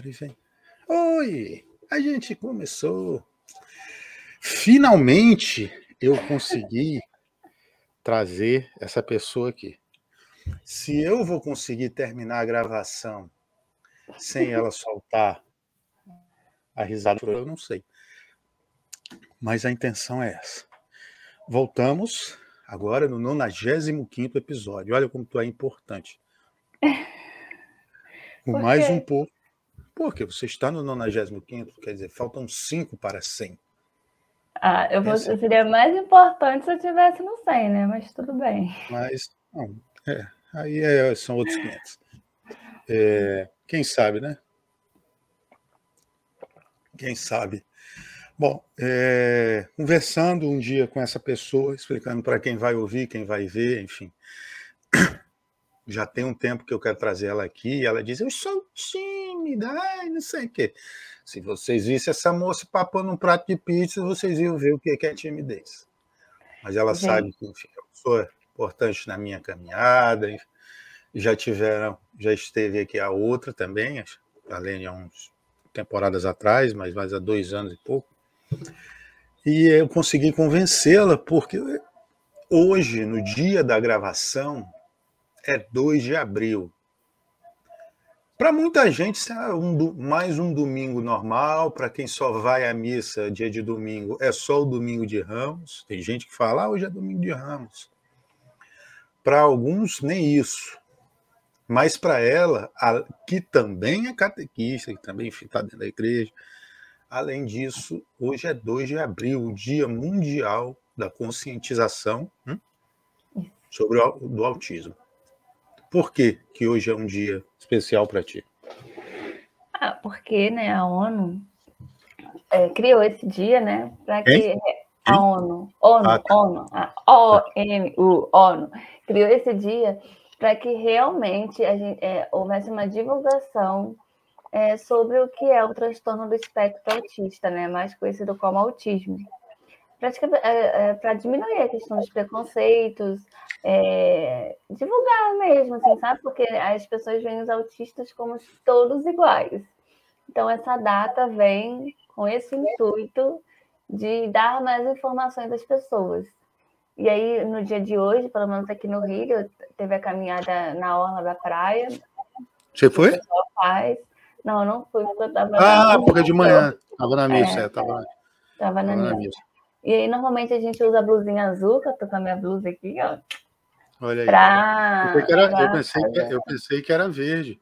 Agora vem. Oi! A gente começou. Finalmente eu consegui trazer essa pessoa aqui. Se eu vou conseguir terminar a gravação sem ela soltar a risada, eu não sei. Mas a intenção é essa. Voltamos agora no 95 episódio. Olha como tu é importante. Com mais um pouco. Porque você está no 95, quer dizer, faltam cinco para 100. Ah, eu, vou, Essa... seria mais importante se eu tivesse no 100, né? Mas tudo bem. Mas, não, é, aí é, são outros 500. É, quem sabe, né? Quem sabe. Bom, é, conversando um dia com essa pessoa, explicando para quem vai ouvir, quem vai ver, enfim. Já tem um tempo que eu quero trazer ela aqui, e ela diz: Eu sou tímida, ai, não sei o quê. Se vocês vissem essa moça papando um prato de pizza, vocês iam ver o que é timidez. Mas ela Gente. sabe que enfim, eu sou importante na minha caminhada, já tiveram, já esteve aqui a outra também, além de uns temporadas atrás, mas mais há dois anos e pouco. E eu consegui convencê-la, porque hoje, no dia da gravação, é 2 de abril. Para muita gente, isso é um, mais um domingo normal. Para quem só vai à missa dia de domingo, é só o domingo de Ramos. Tem gente que fala, ah, hoje é domingo de Ramos. Para alguns, nem isso. Mas para ela, a, que também é catequista, que também está dentro da igreja, Além disso, hoje é 2 de abril, o Dia Mundial da Conscientização hum, sobre o do autismo. Por que, que hoje é um dia especial para ti? Ah, porque né, a ONU é, criou esse dia, né, para que a ONU, ONU, ah, tá. ONU, a ONU, ONU, criou esse dia para que realmente a gente, é, houvesse uma divulgação é, sobre o que é o transtorno do espectro autista, né, mais conhecido como autismo. Para é, é, diminuir a questão dos preconceitos, é, divulgar mesmo, assim, sabe? Porque as pessoas veem os autistas como todos iguais. Então, essa data vem com esse intuito de dar mais informações às pessoas. E aí, no dia de hoje, pelo menos aqui no Rio, teve a caminhada na orla da praia. Você foi? Faz. Não, não fui, porque eu estava. Ah, porque de manhã. Estava na missa, é, estava tava na, na missa. E aí, normalmente, a gente usa a blusinha azul, que eu tô com a minha blusa aqui, ó. Olha aí. Pra... Eu, era, eu, pensei que, eu pensei que era verde.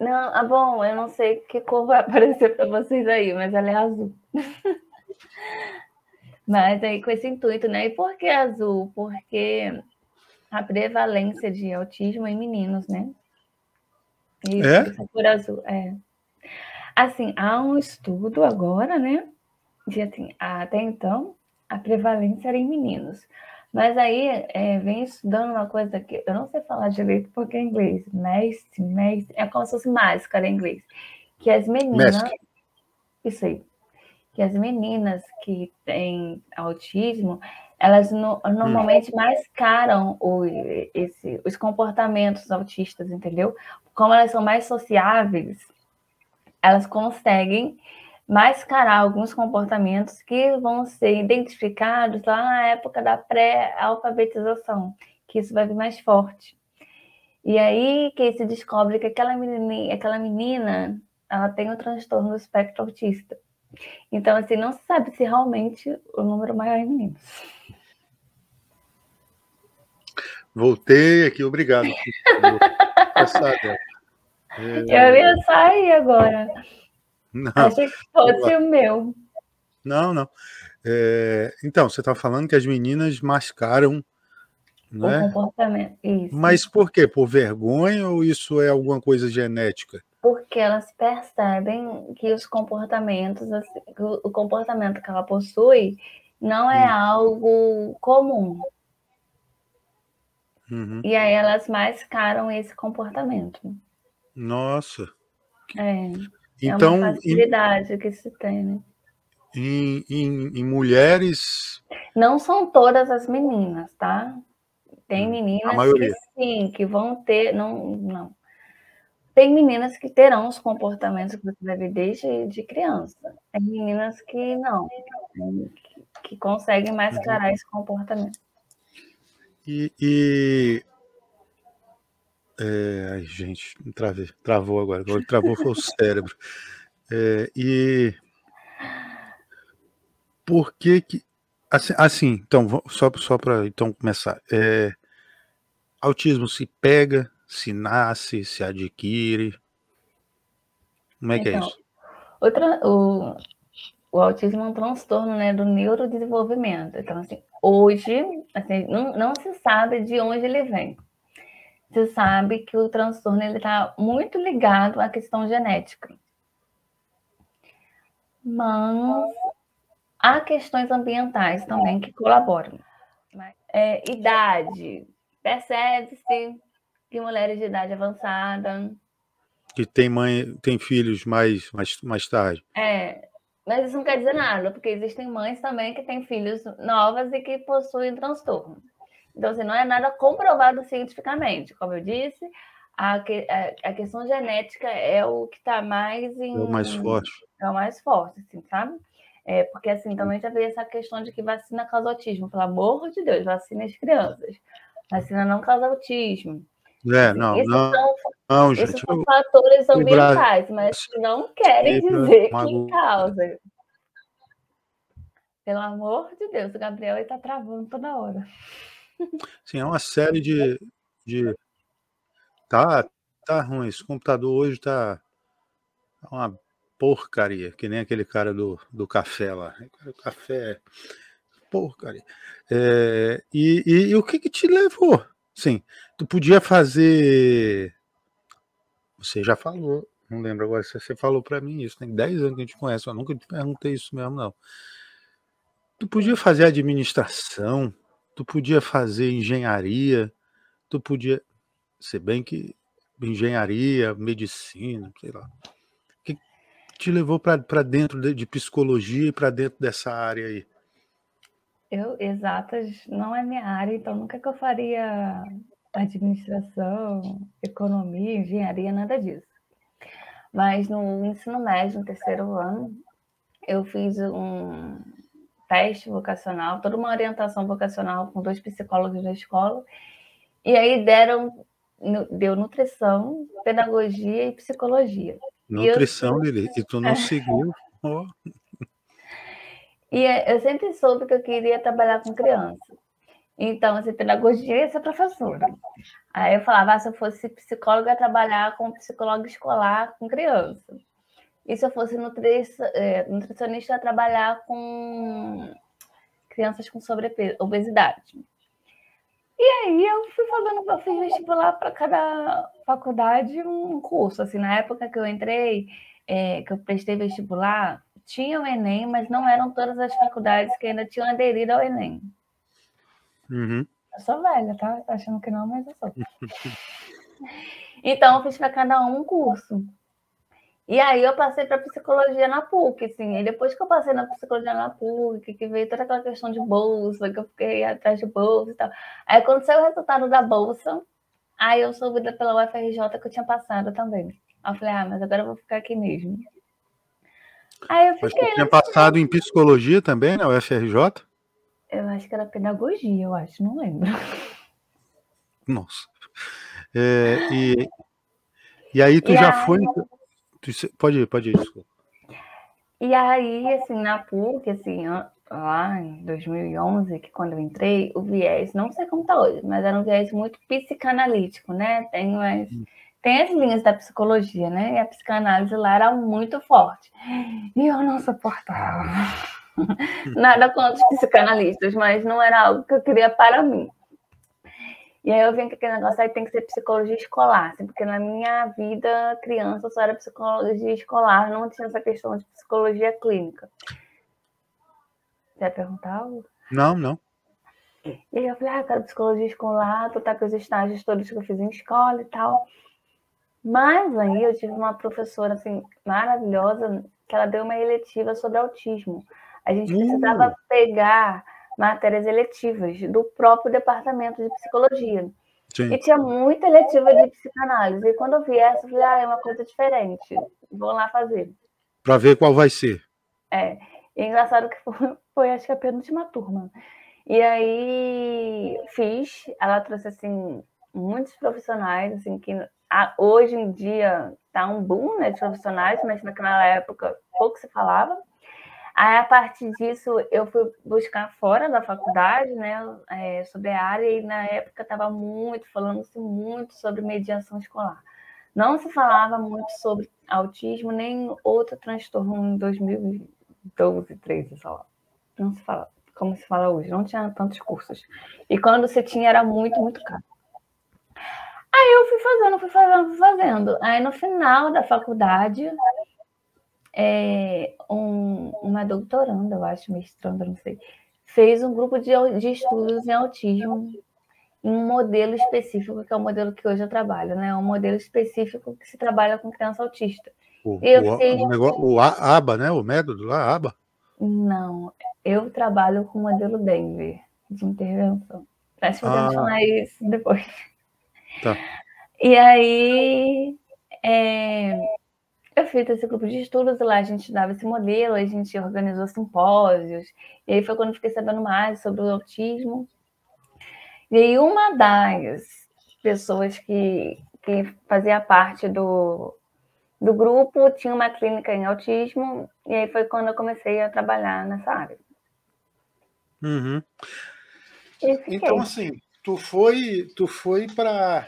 Não, ah, bom, eu não sei que cor vai aparecer para vocês aí, mas ela é azul. mas aí com esse intuito, né? E por que azul? Porque a prevalência de autismo em meninos, né? É? É por azul, é. Assim, há um estudo agora, né? De assim, até então, a prevalência era em meninos. Mas aí é, vem estudando uma coisa que eu não sei falar direito porque é inglês. Mestre, mestre, é como se fosse máscara em inglês. Que as meninas. Mestre. Isso aí. Que as meninas que têm autismo, elas no, normalmente hum. mascaram o, esse, os comportamentos autistas, entendeu? Como elas são mais sociáveis, elas conseguem mascarar alguns comportamentos que vão ser identificados lá na época da pré-alfabetização, que isso vai vir mais forte. E aí que se descobre que aquela menina, aquela menina ela tem o transtorno do espectro autista. Então, assim, não se sabe se realmente o número maior é meninos. Voltei aqui, obrigado. Eu ia sair agora. Não. Achei que fosse o meu. Não, não. É, então, você está falando que as meninas mascaram o é? comportamento. Isso. Mas por quê? Por vergonha ou isso é alguma coisa genética? Porque elas percebem que os comportamentos, assim, o comportamento que ela possui não é hum. algo comum. Uhum. E aí elas mascaram esse comportamento. Nossa. É. Então, é uma facilidade em, que se tem, né? Em, em, em, mulheres. Não são todas as meninas, tá? Tem hum, meninas que sim, que vão ter. Não, não. tem meninas que terão os comportamentos que você deve desde de criança. Tem meninas que não, que, que conseguem mascarar esse comportamento. E, e... É, ai, gente, travei, travou agora. Agora travou foi o cérebro. É, e por que que assim, assim então só só para então começar. É, autismo se pega, se nasce, se adquire. Como é que é então, é isso? Outra, o, o autismo é um transtorno né, do neurodesenvolvimento. Então, assim, hoje, assim, não, não se sabe de onde ele vem. Se sabe que o transtorno está muito ligado à questão genética. Mas há questões ambientais também que colaboram. É, idade. Percebe-se que mulheres de idade avançada. Que tem mãe, tem filhos mais, mais, mais tarde. É, mas isso não quer dizer nada, porque existem mães também que têm filhos novas e que possuem transtorno. Então, assim, não é nada comprovado cientificamente. Como eu disse, a, que, a, a questão genética é o que está mais em. É o mais forte. É o mais forte, assim, sabe? É, porque, assim, também já veio essa questão de que vacina causa autismo. Pelo amor de Deus, vacina as crianças. Vacina não causa autismo. É, assim, não, não, são, não, esses gente, são fatores ambientais, mas não querem dizer que causa. Pelo amor de Deus, o Gabriel está travando toda hora. Sim, é uma série de, de. Tá, tá ruim. Esse computador hoje tá uma porcaria, que nem aquele cara do, do café lá. O café porcaria. É, e, e, e, o que que te levou? Sim, tu podia fazer. Você já falou, não lembro agora se você falou para mim isso. Tem 10 anos que a gente conhece, eu nunca te perguntei isso mesmo, não. Tu podia fazer administração, tu podia fazer engenharia, tu podia. Se bem que engenharia, medicina, sei lá. O que te levou para dentro de, de psicologia e para dentro dessa área aí? Eu, exatas, não é minha área, então nunca que eu faria administração, economia, engenharia, nada disso. Mas no ensino médio, no terceiro ano, eu fiz um teste vocacional, toda uma orientação vocacional com dois psicólogos da escola, e aí deram, deu nutrição, pedagogia e psicologia. Nutrição, e eu... Lili, e tu não seguiu? Oh. E é, eu sempre soube que eu queria trabalhar com criança. Então, assim, pedagogia ia ser professora. Aí eu falava, ah, se eu fosse psicóloga, ia trabalhar com psicóloga escolar com criança. E se eu fosse é, nutricionista, trabalhar com crianças com sobrepeso, obesidade. E aí eu fui fazendo, eu fiz vestibular para cada faculdade um curso. Assim, na época que eu entrei, é, que eu prestei vestibular, tinha o Enem, mas não eram todas as faculdades que ainda tinham aderido ao Enem. Uhum. Eu sou velha, tá? Achando que não, mas eu sou. então, eu fiz para cada um um curso. E aí eu passei para psicologia na PUC, assim. E depois que eu passei na psicologia na PUC, que veio toda aquela questão de bolsa, que eu fiquei atrás de bolsa e tal. Aí quando saiu o resultado da bolsa, aí eu soube pela UFRJ que eu tinha passado também. Aí eu falei, ah, mas agora eu vou ficar aqui mesmo. Aí eu fiquei. Que tinha passado em psicologia também, na UFRJ? Eu acho que era pedagogia, eu acho, não lembro. Nossa. É, e, e aí tu e já aí... foi. Tu, pode ir, pode ir, desculpa. E aí, assim, na PUC, assim, lá em 2011, que quando eu entrei, o viés, não sei como tá hoje, mas era um viés muito psicanalítico, né? Tem mais. Hum tem as linhas da psicologia, né? E a psicanálise lá era muito forte. E eu não suportava. Nada contra os psicanalistas, mas não era algo que eu queria para mim. E aí eu vi que aquele negócio aí tem que ser psicologia escolar, assim, porque na minha vida, criança, só era psicologia escolar, não tinha essa questão de psicologia clínica. Você ia perguntar algo? Não, não. E aí eu falei, ah, quero psicologia escolar, tu tá com os estágios todos que eu fiz em escola e tal. Mas aí eu tive uma professora assim maravilhosa que ela deu uma eletiva sobre autismo. A gente precisava uh. pegar matérias eletivas do próprio departamento de psicologia. Sim. E tinha muita letiva de psicanálise. E quando eu vi essa, eu falei, ah, é uma coisa diferente. Vou lá fazer. Para ver qual vai ser. É. E é engraçado que foi, foi, acho que a penúltima turma. E aí fiz, ela trouxe assim muitos profissionais, assim, que hoje em dia tá um boom né, de profissionais, mas naquela época pouco se falava. Aí, a partir disso, eu fui buscar fora da faculdade, né, é, sobre a área, e na época estava muito, falando-se muito sobre mediação escolar. Não se falava muito sobre autismo, nem outro transtorno em 2012, 13, sei lá. Não se fala como se fala hoje, não tinha tantos cursos. E quando se tinha, era muito, muito caro. Aí eu fui fazendo, fui fazendo, fui fazendo. Aí no final da faculdade, é, um, uma doutoranda, eu acho, mestranda, não sei, fez um grupo de, de estudos em autismo em um modelo específico, que é o modelo que hoje eu trabalho, né? Um modelo específico que se trabalha com criança autista. O, o, fiz... o, negócio, o ABA, né? O método lá, ABA? Não, eu trabalho com o modelo Denver de intervenção. Acho que podemos ah. falar isso depois. Tá. E aí, é, eu fiz esse grupo de estudos lá, a gente dava esse modelo, a gente organizou simpósios, e aí foi quando eu fiquei sabendo mais sobre o autismo. E aí uma das pessoas que, que fazia parte do, do grupo tinha uma clínica em autismo, e aí foi quando eu comecei a trabalhar nessa área. Uhum. Então, assim, tu foi, tu foi para.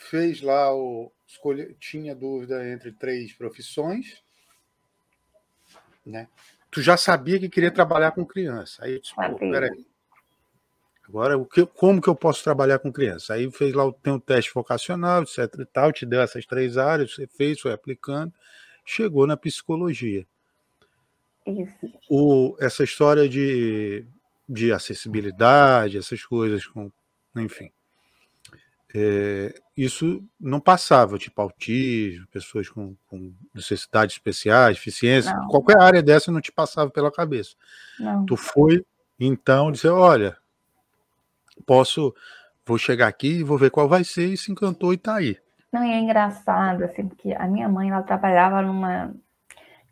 Fez lá o, escolhe, tinha dúvida entre três profissões, né? Tu já sabia que queria trabalhar com criança. Aí eu disse, pô, peraí. Agora, o que, como que eu posso trabalhar com criança? Aí fez lá tem um teste vocacional, etc e tal, te deu essas três áreas, você fez, foi aplicando, chegou na psicologia. Isso. O, essa história de, de acessibilidade, essas coisas, com, enfim é, isso não passava, tipo autismo, pessoas com, com necessidades especiais, deficiência, não. qualquer área dessa não te passava pela cabeça. Não. Tu foi, então, dizer, olha, posso, vou chegar aqui e vou ver qual vai ser, e se encantou e tá aí. Não, e é engraçado, assim, porque a minha mãe, ela trabalhava numa,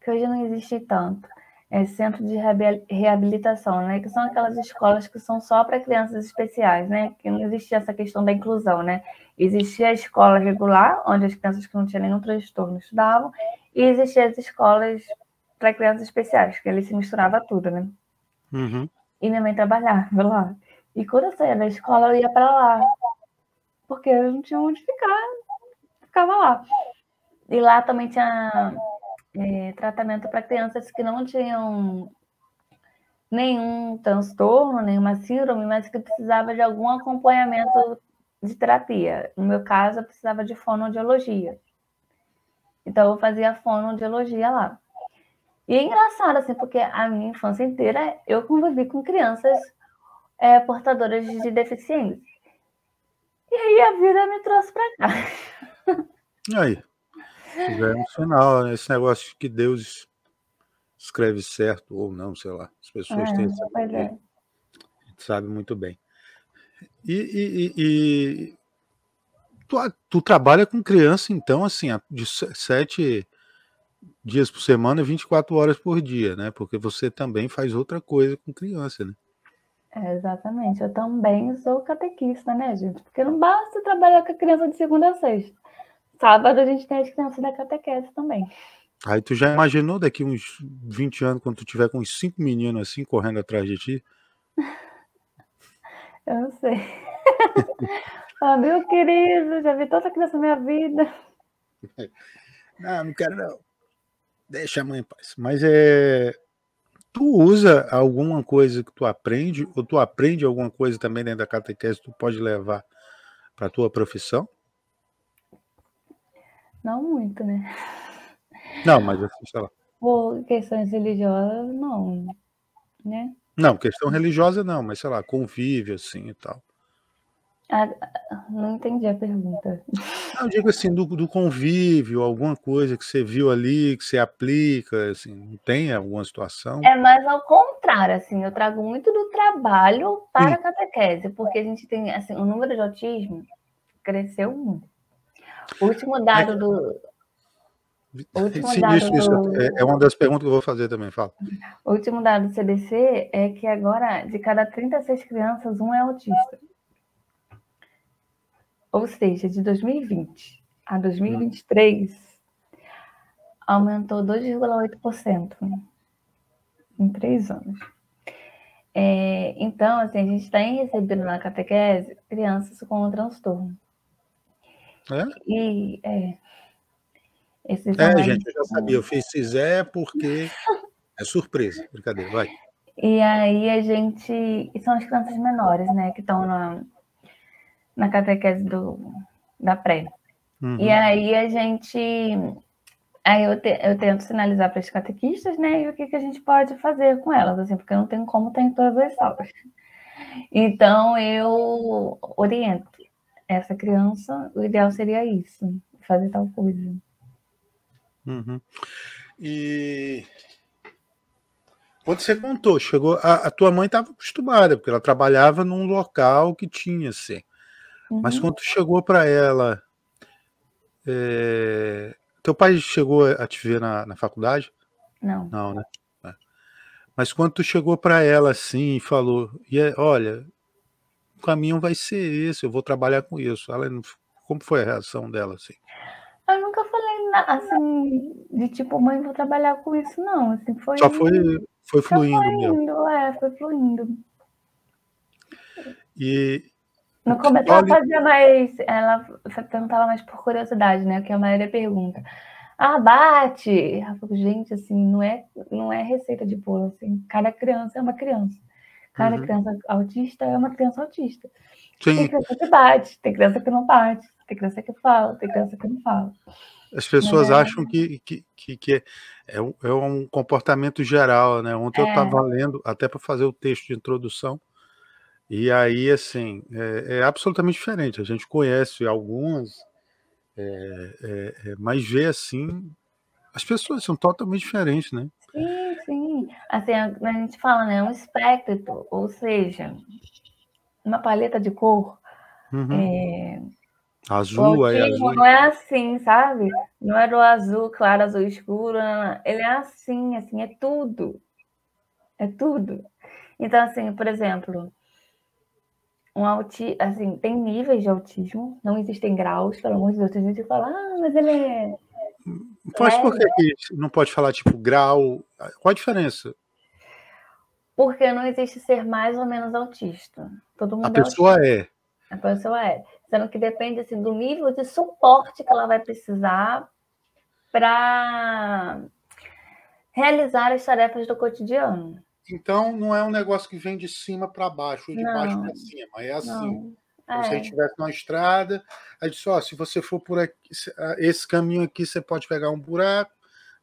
que hoje não existe tanto, é, centro de reabilitação, né? Que são aquelas escolas que são só para crianças especiais, né? Que não existia essa questão da inclusão, né? Existia a escola regular, onde as crianças que não tinham nenhum transtorno estudavam, e existia as escolas para crianças especiais, que ali se misturava tudo, né? Uhum. E minha mãe trabalhava lá. E quando eu saía da escola, eu ia para lá, porque eu não tinha onde ficar, ficava lá. E lá também tinha é, tratamento para crianças que não tinham nenhum transtorno, nenhuma síndrome, mas que precisava de algum acompanhamento de terapia. No meu caso, eu precisava de fonoaudiologia. Então, eu fazia fonoaudiologia lá. E é engraçado, assim, porque a minha infância inteira eu convivi com crianças é, portadoras de deficiência. E aí a vida me trouxe para cá. E aí? Tivemos final, né? esse negócio que Deus escreve certo ou não, sei lá. As pessoas é, têm essa. É. A gente sabe muito bem. E, e, e tu, tu, trabalha com criança, então, assim, de sete dias por semana, 24 horas por dia, né? Porque você também faz outra coisa com criança, né? É, exatamente. Eu também sou catequista, né, gente? Porque não basta trabalhar com a criança de segunda a sexta. Sábado a gente tem as crianças da catequese também. Aí tu já imaginou daqui uns 20 anos, quando tu tiver com uns cinco meninos assim correndo atrás de ti? Eu não sei. ah, meu querido, já vi tanta criança na minha vida. Não, não quero não. Deixa a mãe em paz. Mas é. Tu usa alguma coisa que tu aprende, ou tu aprende alguma coisa também dentro da catequese que tu pode levar para tua profissão? Não muito, né? Não, mas assim, sei lá. Por questões religiosas, não, né? Não, questão religiosa não, mas sei lá, convívio assim e tal. Ah, não entendi a pergunta. Eu digo assim, do, do, convívio, alguma coisa que você viu ali, que você aplica, assim, não tem alguma situação? É mais ao contrário, assim, eu trago muito do trabalho para a catequese, porque a gente tem, assim, o número de autismo cresceu muito. O último dado é... do... Último Sim, dado isso, isso do... É, é uma das perguntas que eu vou fazer também, fala. O último dado do CDC é que agora, de cada 36 crianças, um é autista. Ou seja, de 2020 a 2023, aumentou 2,8% em três anos. É, então, assim, a gente está recebendo na catequese crianças com transtorno. É? E, é, esses é gente, eu já sabia. Eu fiz Cisé porque é surpresa. Brincadeira, vai. E aí a gente. E são as crianças menores, né? Que estão na, na catequese do, da pré. Uhum. E aí a gente. Aí eu, te, eu tento sinalizar para os catequistas, né? E o que, que a gente pode fazer com elas, assim, porque não tem como ter em todas as salas. Então eu oriento essa criança, o ideal seria isso, fazer tal coisa. Uhum. E quando você contou, chegou, a, a tua mãe estava acostumada, porque ela trabalhava num local que tinha, assim. Uhum. Mas quando chegou para ela, é... teu pai chegou a te ver na, na faculdade? Não. Não, né? É. Mas quando tu chegou para ela assim e falou, e é, olha, o caminho vai ser esse, eu vou trabalhar com isso. Ela, como foi a reação dela assim? Eu nunca falei assim de tipo, mãe, vou trabalhar com isso, não. Assim, foi, Só foi, foi fluindo, foi mesmo. Indo, é, foi fluindo. E, no começo ela fazia mais. Ela perguntava mais por curiosidade, né? Que a maioria pergunta. Ah, bate! Gente, assim, não é, não é receita de bolo, assim. Cada criança é uma criança. Cada uhum. criança autista é uma criança autista. Sim. Tem criança que bate, tem criança que não bate, tem criança que fala, tem criança que não fala. As pessoas é... acham que, que, que, que é, um, é, um, comportamento geral, né? Ontem é. eu estava lendo, até para fazer o texto de introdução, e aí, assim, é, é absolutamente diferente. A gente conhece algumas, é, é, é, mas vê assim, as pessoas são totalmente diferentes, né? Sim, sim. Assim, a gente fala, né? Um espectro, ou seja, uma paleta de cor. Uhum. É, azul, aí azul. Não é assim, sabe? Não é do azul claro, azul escuro. Não. Ele é assim, assim, é tudo. É tudo. Então, assim, por exemplo, um auti... assim, tem níveis de autismo, não existem graus, pelo amor de Deus. Tem gente que fala, ah, mas ele é. Mas por que, não pode falar, tipo, grau? Qual a diferença? Porque não existe ser mais ou menos autista. Todo mundo a é pessoa autista. é. A pessoa é. Sendo que depende assim, do nível de suporte que ela vai precisar para realizar as tarefas do cotidiano. Então, não é um negócio que vem de cima para baixo, ou de não, baixo para cima. É assim. É. Se a gente estivesse numa estrada, aí disse, ó, se você for por aqui, esse caminho aqui, você pode pegar um buraco,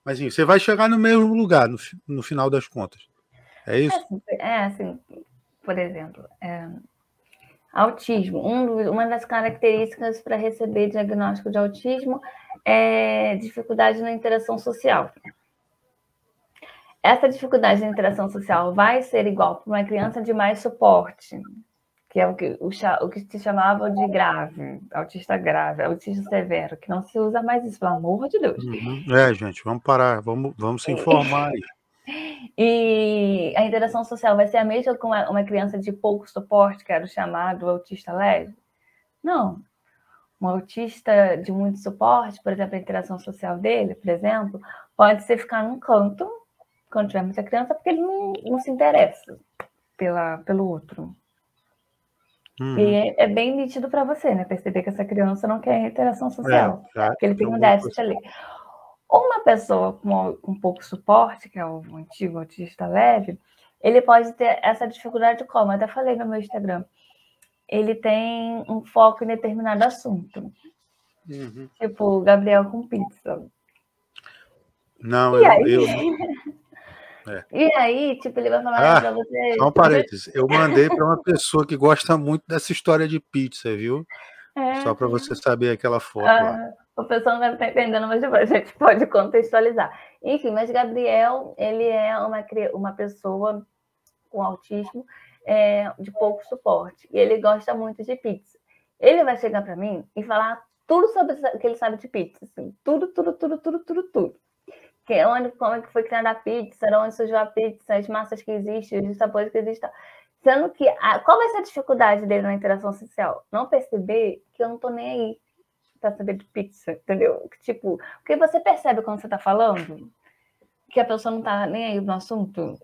mas assim, você vai chegar no mesmo lugar, no, no final das contas. É isso? É, assim, é assim por exemplo, é, autismo. Um, uma das características para receber diagnóstico de autismo é dificuldade na interação social essa dificuldade de interação social vai ser igual para uma criança de mais suporte, que é o que, o, o que se chamava de grave, autista grave, autista severo, que não se usa mais isso, pelo amor de Deus. Uhum. É, gente, vamos parar, vamos, vamos se informar. E a interação social vai ser a mesma com uma, uma criança de pouco suporte, que era o chamado autista leve? Não. Um autista de muito suporte, por exemplo, a interação social dele, por exemplo, pode ser ficar num canto quando tiver muita criança, porque ele não, não se interessa pela, pelo outro. Uhum. E é, é, bem nítido para você, né? Perceber que essa criança não quer interação social, é, porque ele tem um déficit ali. Uma pessoa com, com pouco suporte, que é o antigo autista leve, ele pode ter essa dificuldade como? Eu até falei no meu Instagram. Ele tem um foco em determinado assunto. Uhum. Tipo, Gabriel com pizza. Não, eu, eu, É. E aí, tipo, ele vai falar ah, pra você. Só um parênteses. Eu mandei para uma pessoa que gosta muito dessa história de pizza, viu? É. Só para você saber aquela foto ah, lá. O pessoal não está entendendo, mas a gente pode contextualizar. Enfim, mas Gabriel, ele é uma, uma pessoa com autismo é, de pouco suporte. E ele gosta muito de pizza. Ele vai chegar para mim e falar tudo sobre o que ele sabe de pizza. Assim, tudo, tudo, tudo, tudo, tudo, tudo. Que, é onde, como é que foi criada a pizza, onde surgiu a pizza, as massas que existem, os sabores que existem. Sendo que, a, qual vai ser a dificuldade dele na interação social? Não perceber que eu não tô nem aí para saber de pizza, entendeu? Tipo, porque você percebe quando você tá falando que a pessoa não tá nem aí no assunto.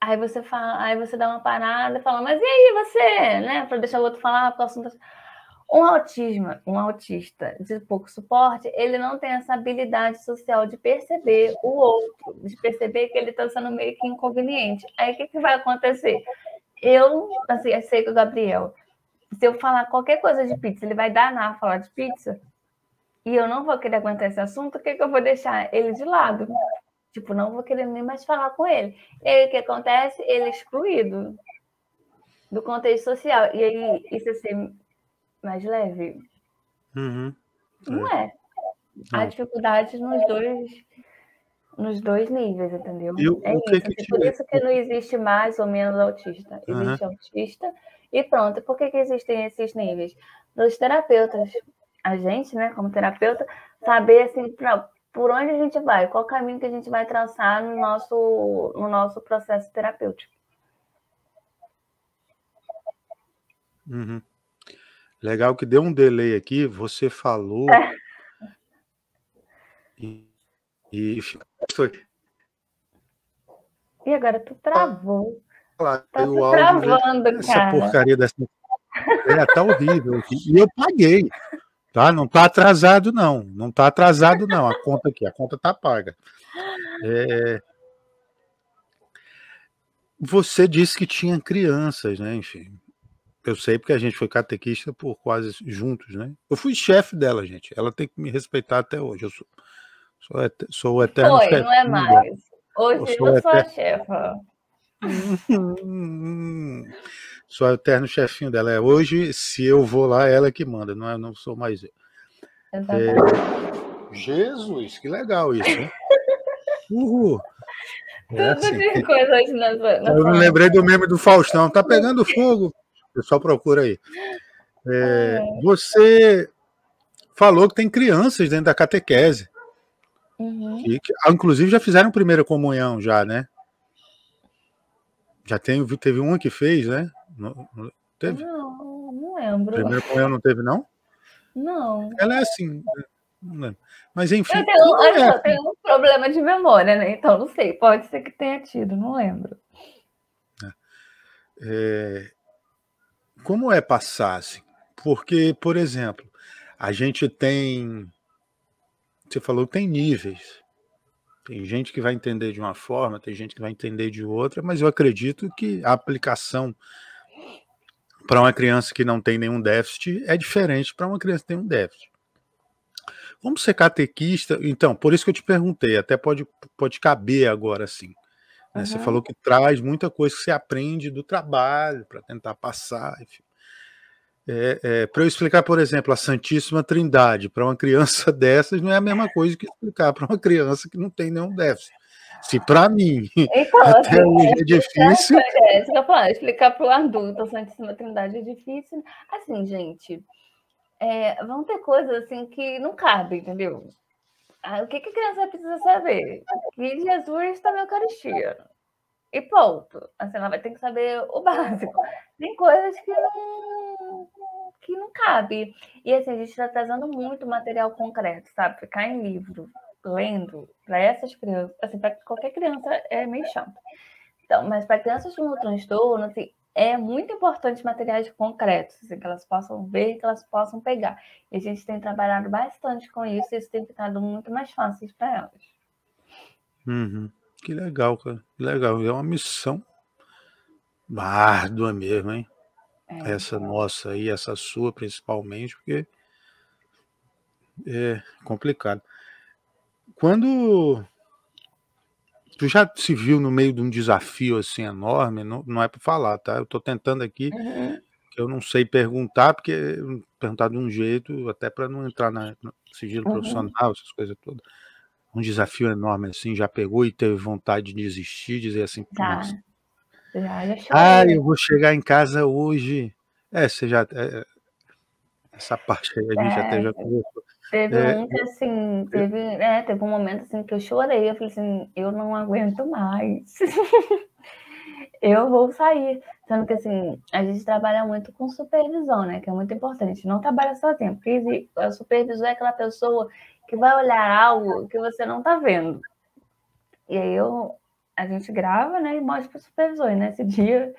Aí você fala, aí você dá uma parada e fala, mas e aí você, né? Para deixar o outro falar, o assunto. Um autismo, um autista de pouco suporte, ele não tem essa habilidade social de perceber o outro, de perceber que ele está sendo meio que inconveniente. Aí o que, que vai acontecer? Eu, assim, eu sei que o Gabriel, se eu falar qualquer coisa de pizza, ele vai danar falar de pizza, e eu não vou querer aguentar esse assunto, o que, que eu vou deixar ele de lado? Tipo, não vou querer nem mais falar com ele. E aí o que acontece? Ele é excluído do contexto social. E aí, isso ser mais leve? Uhum. Não é. Há dificuldade nos dois, nos dois níveis, entendeu? E é isso. Que que Por isso que não existe mais ou menos autista. Existe uhum. autista e pronto. Por que, que existem esses níveis? Os terapeutas, a gente, né, como terapeuta, saber assim, pra, por onde a gente vai, qual caminho que a gente vai traçar no nosso, no nosso processo terapêutico. Uhum. Legal que deu um delay aqui, você falou. É. E, e E agora tu travou. Tá tu travando, essa cara. porcaria dessa. É, tá horrível. E eu paguei. Tá? Não tá atrasado, não. Não tá atrasado, não. A conta aqui, a conta tá paga. É... Você disse que tinha crianças, né? Enfim, eu sei porque a gente foi catequista por quase juntos, né? Eu fui chefe dela, gente. Ela tem que me respeitar até hoje. Eu sou, sou, et, sou o eterno Foi, não é mais. Hoje eu sou, eu sou a chefa. sou o eterno chefinho dela. É, hoje, se eu vou lá, ela é que manda, não, é, não sou mais eu. É, Jesus, que legal isso, hein? Uhul. É Tudo assim. de coisas na, na Eu me lembrei do meme do Faustão. Tá pegando fogo. Pessoal procura aí. É, é. Você falou que tem crianças dentro da catequese. Uhum. Que, que, ah, inclusive já fizeram primeira comunhão, já, né? Já tem, teve uma que fez, né? Não, teve? Não, não lembro. Primeira comunhão não teve, não? Não. Ela é assim. Né? Mas enfim. Eu tenho, é eu tenho um problema de memória, né? Então não sei. Pode ser que tenha tido, não lembro. É, como é passar assim? Porque, por exemplo, a gente tem. Você falou tem níveis. Tem gente que vai entender de uma forma, tem gente que vai entender de outra, mas eu acredito que a aplicação para uma criança que não tem nenhum déficit é diferente para uma criança que tem um déficit. Vamos ser catequista? Então, por isso que eu te perguntei, até pode, pode caber agora assim. Né? Uhum. Você falou que traz muita coisa que você aprende do trabalho para tentar passar. É, é, para eu explicar, por exemplo, a Santíssima Trindade para uma criança dessas não é a mesma coisa que explicar para uma criança que não tem nenhum déficit. Se para mim então, até assim, hoje é difícil. É, isso que eu falo, explicar para o adulto a Santíssima Trindade é difícil. Assim, gente, é, vão ter coisas assim que não cabem, entendeu? Ah, o que, que a criança precisa saber? Que Jesus está na Eucaristia. E ponto. Assim, ela vai ter que saber o básico. Tem coisas que não, que não cabe. E assim, a gente está trazendo muito material concreto, sabe? Ficar em livro, lendo, para essas crianças, assim, para qualquer criança é meio chato. Então, mas para crianças com transtorno, assim, é muito importante materiais concretos, assim, que elas possam ver, que elas possam pegar. E a gente tem trabalhado bastante com isso, e isso tem ficado muito mais fácil para elas. Uhum. Que legal, cara. Que legal. É uma missão árdua mesmo, hein? É. Essa nossa aí, essa sua principalmente, porque é complicado. Quando tu já se viu no meio de um desafio assim enorme, não, não é para falar, tá? Eu estou tentando aqui uhum. que eu não sei perguntar, porque perguntar de um jeito, até para não entrar na, no sigilo uhum. profissional, essas coisas todas. Um desafio enorme assim, já pegou e teve vontade de desistir, dizer assim, tá. nossa. Já, já ah, eu vou chegar em casa hoje. É, você já. É, essa parte aí a gente é, até já conversou. Teve é, um que assim, teve, é, teve um momento assim que eu chorei, eu falei assim, eu não aguento mais. eu vou sair. Sendo que assim, a gente trabalha muito com supervisão, né? Que é muito importante. Não trabalha sozinho, porque a supervisão é aquela pessoa que vai olhar algo que você não tá vendo. E aí eu, a gente grava, né? E mostra para o supervisor. E nesse dia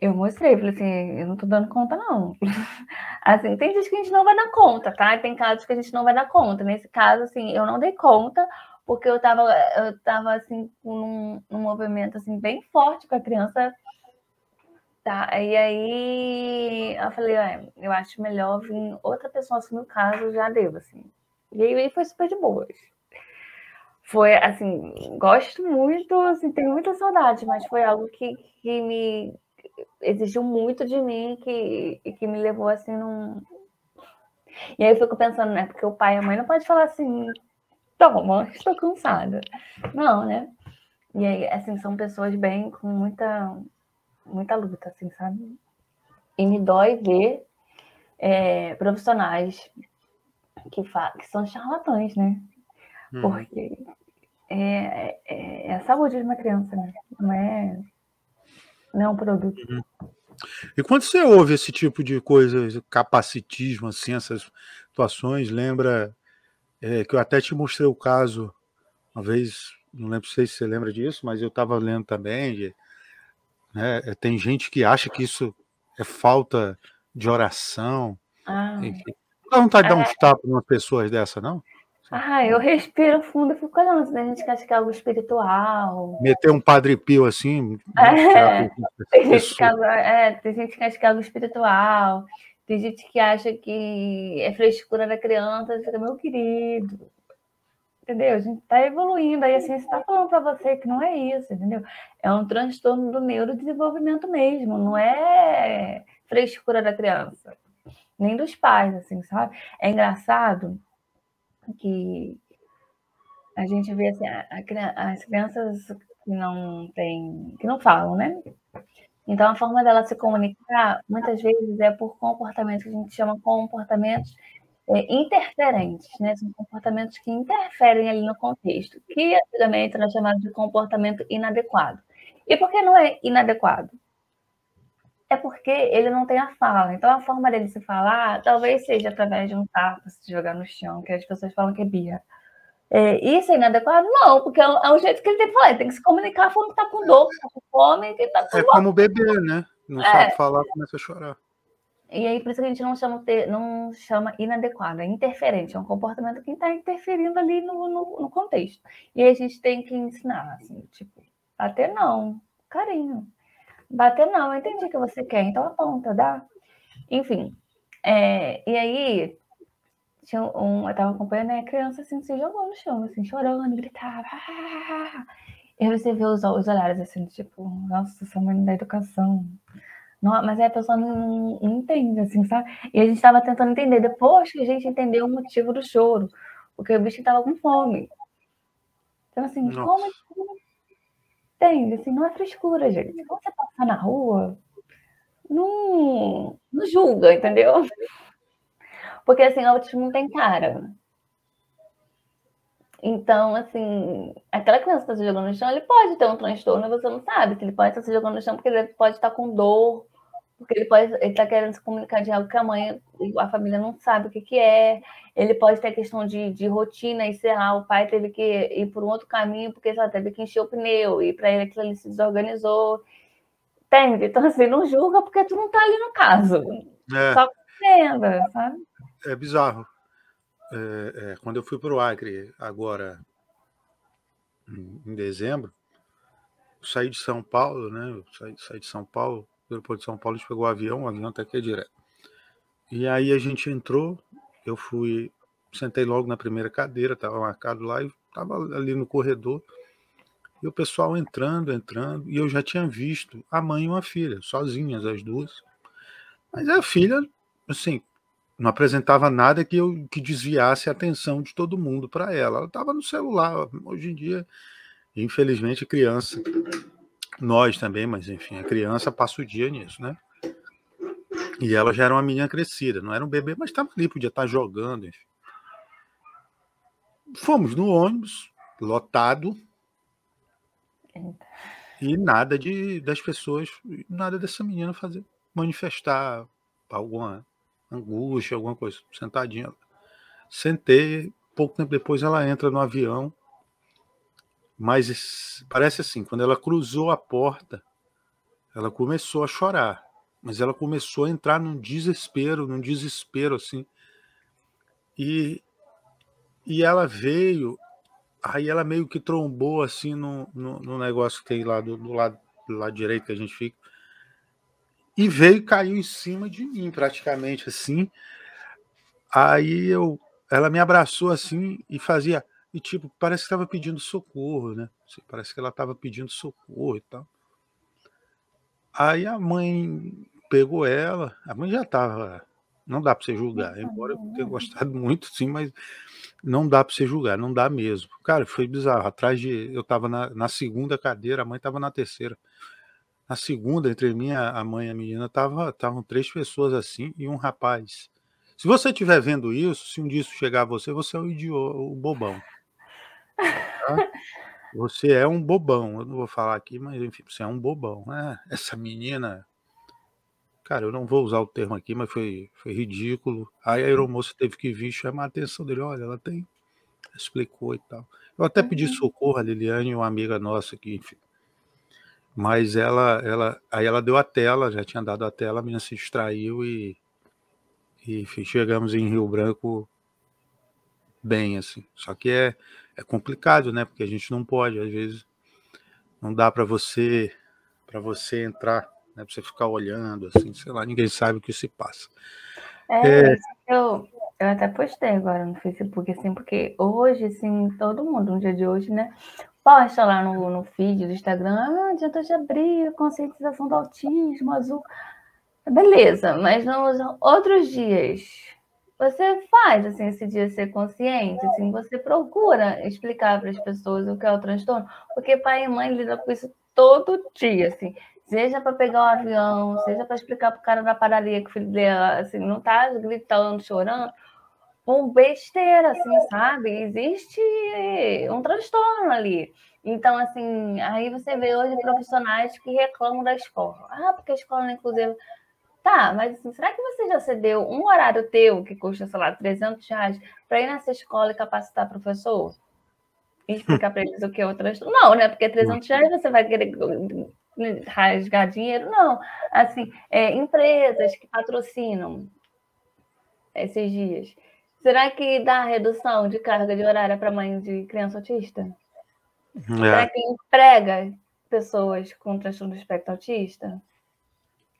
eu mostrei, falei assim, eu não tô dando conta, não. assim, tem dias que a gente não vai dar conta, tá? Tem casos que a gente não vai dar conta. Nesse caso, assim, eu não dei conta, porque eu tava, eu tava assim, num, movimento assim, bem forte com a criança. Tá, e aí eu falei, ah, eu acho melhor vir outra pessoa assumir o caso, já devo, assim. E aí foi super de boas. Foi assim, gosto muito, assim, tenho muita saudade, mas foi algo que, que me exigiu muito de mim que, que me levou assim num. E aí eu fico pensando, né? Porque o pai e a mãe não pode falar assim, toma, estou cansada. Não, né? E aí, assim, são pessoas bem com muita, muita luta, assim, sabe? E me dói ver é, profissionais que, que são charlatães, né? Hum. Porque é, é, é, a saúde de uma criança, né? Não é não é um produto. Uhum. E quando você ouve esse tipo de coisa, capacitismo, assim, essas situações, lembra é, que eu até te mostrei o caso uma vez, não lembro se você lembra disso, mas eu estava lendo também. De, né, é, tem gente que acha que isso é falta de oração. Ah. Enfim. Não dá vontade de dar uns é. tapas em uma pessoa dessa, não? Ah, eu respiro fundo e fico olhando, né? A gente acha que é algo espiritual. Meter um padre pio assim. É, tem, gente que, é, tem gente que acha que é algo espiritual. Tem gente que acha que é frescura da criança. Fica, meu querido. Entendeu? A gente está evoluindo. Aí a ciência está falando para você que não é isso, entendeu? É um transtorno do neurodesenvolvimento mesmo. Não é frescura da criança. Nem dos pais, assim, sabe? É engraçado que a gente vê assim, a, a, as crianças que não têm, que não falam, né? Então a forma dela se comunicar muitas vezes é por comportamentos que a gente chama comportamentos é, interferentes, né? São comportamentos que interferem ali no contexto, que antigamente era chamado de comportamento inadequado. E por que não é inadequado? É porque ele não tem a fala. Então, a forma dele se falar talvez seja através de um tapa, se jogar no chão, que as pessoas falam que é birra. É, isso é inadequado? Não, porque é o, é o, jeito que ele tem que falar. Ele tem que se comunicar falando que está com dor, que está com fome, que está com É como bebê, né? Não é. sabe falar, começa a chorar. E aí, por isso que a gente não chama, não chama inadequado, é interferente, é um comportamento que está interferindo ali no, no, no, contexto. E aí a gente tem que ensinar, assim, tipo, até não, carinho. Bater não, eu entendi o que você quer, então aponta, dá. Enfim. É, e aí, tinha um, eu tava acompanhando a criança assim, se jogou no chão, assim, chorando, gritava. Ah! E aí você vê os, os olhares assim, tipo, nossa, essa mãe da educação. Não, mas aí a pessoa não, não, entende, assim, sabe? E a gente tava tentando entender. Depois que a gente entendeu o motivo do choro, porque o bicho tava com fome. Então, assim, nossa. como Entende? Assim, não é frescura, gente. Quando você passar na rua, não, não julga, entendeu? Porque assim, o autismo não tem cara. Então, assim, aquela criança que está se jogando no chão, ele pode ter um transtorno e você não sabe que ele pode estar se jogando no chão porque ele pode estar com dor, porque ele pode ele está querendo se comunicar de algo que a mãe, a família não sabe o que, que é. Ele pode ter questão de, de rotina e sei lá, o pai teve que ir por um outro caminho porque ela teve que encher o pneu e para ele aquilo ali se desorganizou. Entende? Então, assim, não julga porque tu não está ali no caso. É. Só compreenda, sabe? É bizarro. É, é, quando eu fui para o Acre agora em, dezembro, saí de São Paulo, né? Eu saí, saí de São Paulo do aeroporto de São Paulo, a gente pegou o avião, o avião até aqui é direto. E aí a gente entrou, eu fui, sentei logo na primeira cadeira, estava marcado lá, e estava ali no corredor, e o pessoal entrando, entrando, e eu já tinha visto a mãe e uma filha, sozinhas as duas. Mas a filha, assim, não apresentava nada que eu que desviasse a atenção de todo mundo para ela. Ela estava no celular. Hoje em dia, infelizmente, criança, nós também, mas enfim, a criança passa o dia nisso, né? E ela já era uma menina crescida, não era um bebê, mas estava ali, podia estar tá jogando, enfim. Fomos no ônibus, lotado, e nada de das pessoas, nada dessa menina fazer manifestar alguma angústia, alguma coisa, sentadinha. Sentei, pouco tempo depois ela entra no avião, mas parece assim, quando ela cruzou a porta, ela começou a chorar, mas ela começou a entrar num desespero, num desespero assim. E, e ela veio Aí ela meio que trombou assim no, no, no negócio que tem lá do, do, lado, do lado direito que a gente fica. E veio e caiu em cima de mim, praticamente assim. Aí eu, ela me abraçou assim e fazia. E tipo, parece que estava pedindo socorro, né? Assim, parece que ela estava pedindo socorro e tal. Aí a mãe pegou ela, a mãe já estava. Não dá para você julgar, embora eu tenha gostado muito, sim, mas não dá para você julgar, não dá mesmo. Cara, foi bizarro. Atrás de. Eu estava na, na, segunda cadeira, a mãe estava na terceira. Na segunda, entre mim, a mãe e a menina, estavam tava, três pessoas assim e um rapaz. Se você estiver vendo isso, se um dia isso chegar a você, você é o idiota, o bobão. Tá? Você é um bobão. Eu não vou falar aqui, mas enfim, você é um bobão. É, essa menina Cara, eu não vou usar o termo aqui, mas foi, foi ridículo. Aí a aeromoça teve que vir chamar a atenção dele. Olha, ela tem. Explicou e tal. Eu até pedi uhum. socorro a Liliane, uma amiga nossa aqui, enfim. Mas ela, ela, aí ela deu a tela, já tinha dado a tela, a menina se distraiu e, e enfim, chegamos em Rio Branco bem, assim. Só que é, é complicado, né? Porque a gente não pode, às vezes, não dá para você para você entrar né? Pra você ficar olhando, assim, sei lá, ninguém sabe o que se passa. É, é... Eu, eu até postei agora no Facebook, assim, porque hoje, assim, todo mundo, no dia de hoje, né, posta lá no, no feed do Instagram, ah, adianta de abrir, conscientização do autismo, azul. Beleza, mas nos outros dias, você faz assim esse dia ser consciente, assim, você procura explicar para as pessoas o que é o transtorno, porque pai e mãe lidam com isso todo dia, assim seja para pegar o um avião, seja para explicar para o cara da padaria que o filho dela assim, não está gritando, chorando, por besteira, assim, sabe? Existe um transtorno ali. Então, assim, aí você vê hoje profissionais que reclamam da escola. Ah, porque a escola não é inclusiva. Tá, mas assim, será que você já cedeu um horário teu, que custa, sei lá, 300 reais, para ir nessa escola e capacitar professor? E explicar para eles o que é o transtorno? Não, né? Porque 300 reais você vai querer rasgar dinheiro, não. Assim, é, empresas que patrocinam esses dias. Será que dá redução de carga de horário para mãe de criança autista? É. Será que emprega pessoas com transtorno do espectro autista?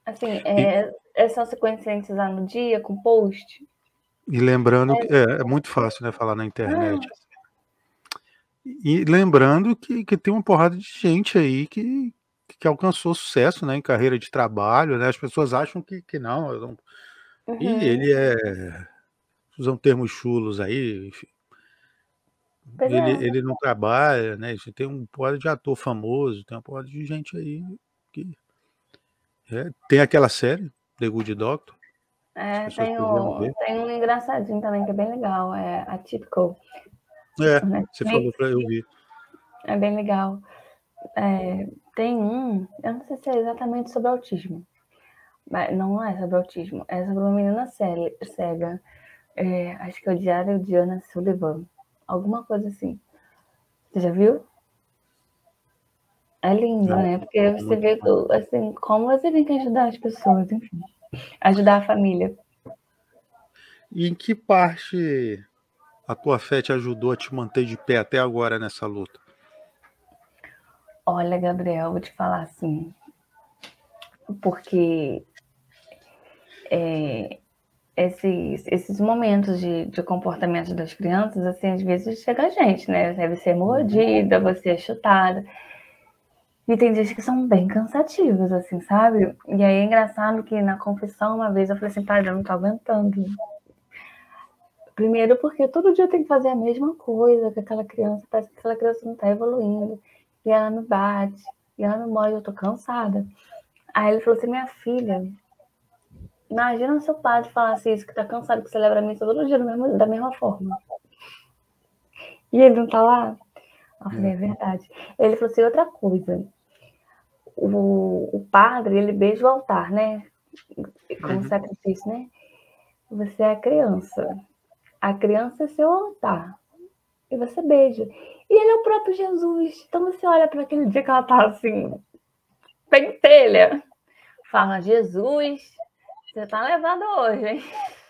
Assim, é, é só se conscientizar no dia com post? E lembrando é, que é, é muito fácil né, falar na internet. Ah. E lembrando que, que tem uma porrada de gente aí que, que alcançou sucesso né, em carreira de trabalho, né? As pessoas acham que, que não. não... Uhum. E ele é. Usam termos chulos aí, enfim. Ele, é. ele não trabalha, né? Tem um porra de ator famoso, tem uma porra de gente aí que. É, tem aquela série, The Good Doctor. É, tem um, tem um engraçadinho também que é bem legal, é Atypical. É, você falou para eu ver. É bem legal. É, tem um, eu não sei se é exatamente sobre autismo, mas não é sobre autismo, é sobre uma menina cega. É, acho que é o Diário de Ana Sullivan, alguma coisa assim. Você já viu? É lindo, né? Porque é você vê assim, como você tem que ajudar as pessoas, enfim. Ajudar a família. E em que parte a tua fé te ajudou a te manter de pé até agora nessa luta? Olha, Gabriel, vou te falar assim, porque é, esses, esses momentos de, de comportamento das crianças, assim, às vezes chega a gente, né? Deve ser mordida, você é chutada. E tem dias que são bem cansativos, assim, sabe? E aí é engraçado que na confissão, uma vez, eu falei assim, pai, eu não tô aguentando. Primeiro porque todo dia eu tenho que fazer a mesma coisa com aquela criança, parece que aquela criança não tá evoluindo. E ela me bate, e ela me morde, eu tô cansada. Aí ele falou assim, minha filha, imagina o seu padre falasse isso, que tá cansado que celebra a missa todo dia mesmo, da mesma forma. E ele não tá lá? Eu falei, é verdade. Ele falou assim, outra coisa. O, o padre, ele beija o altar, né? Como uhum. sacrifício, né? Você é a criança. A criança é seu altar. E você beija. E ele é o próprio Jesus. Então você olha para aquele dia que ela tá assim, pentelha. Fala, Jesus, você tá levado hoje, hein?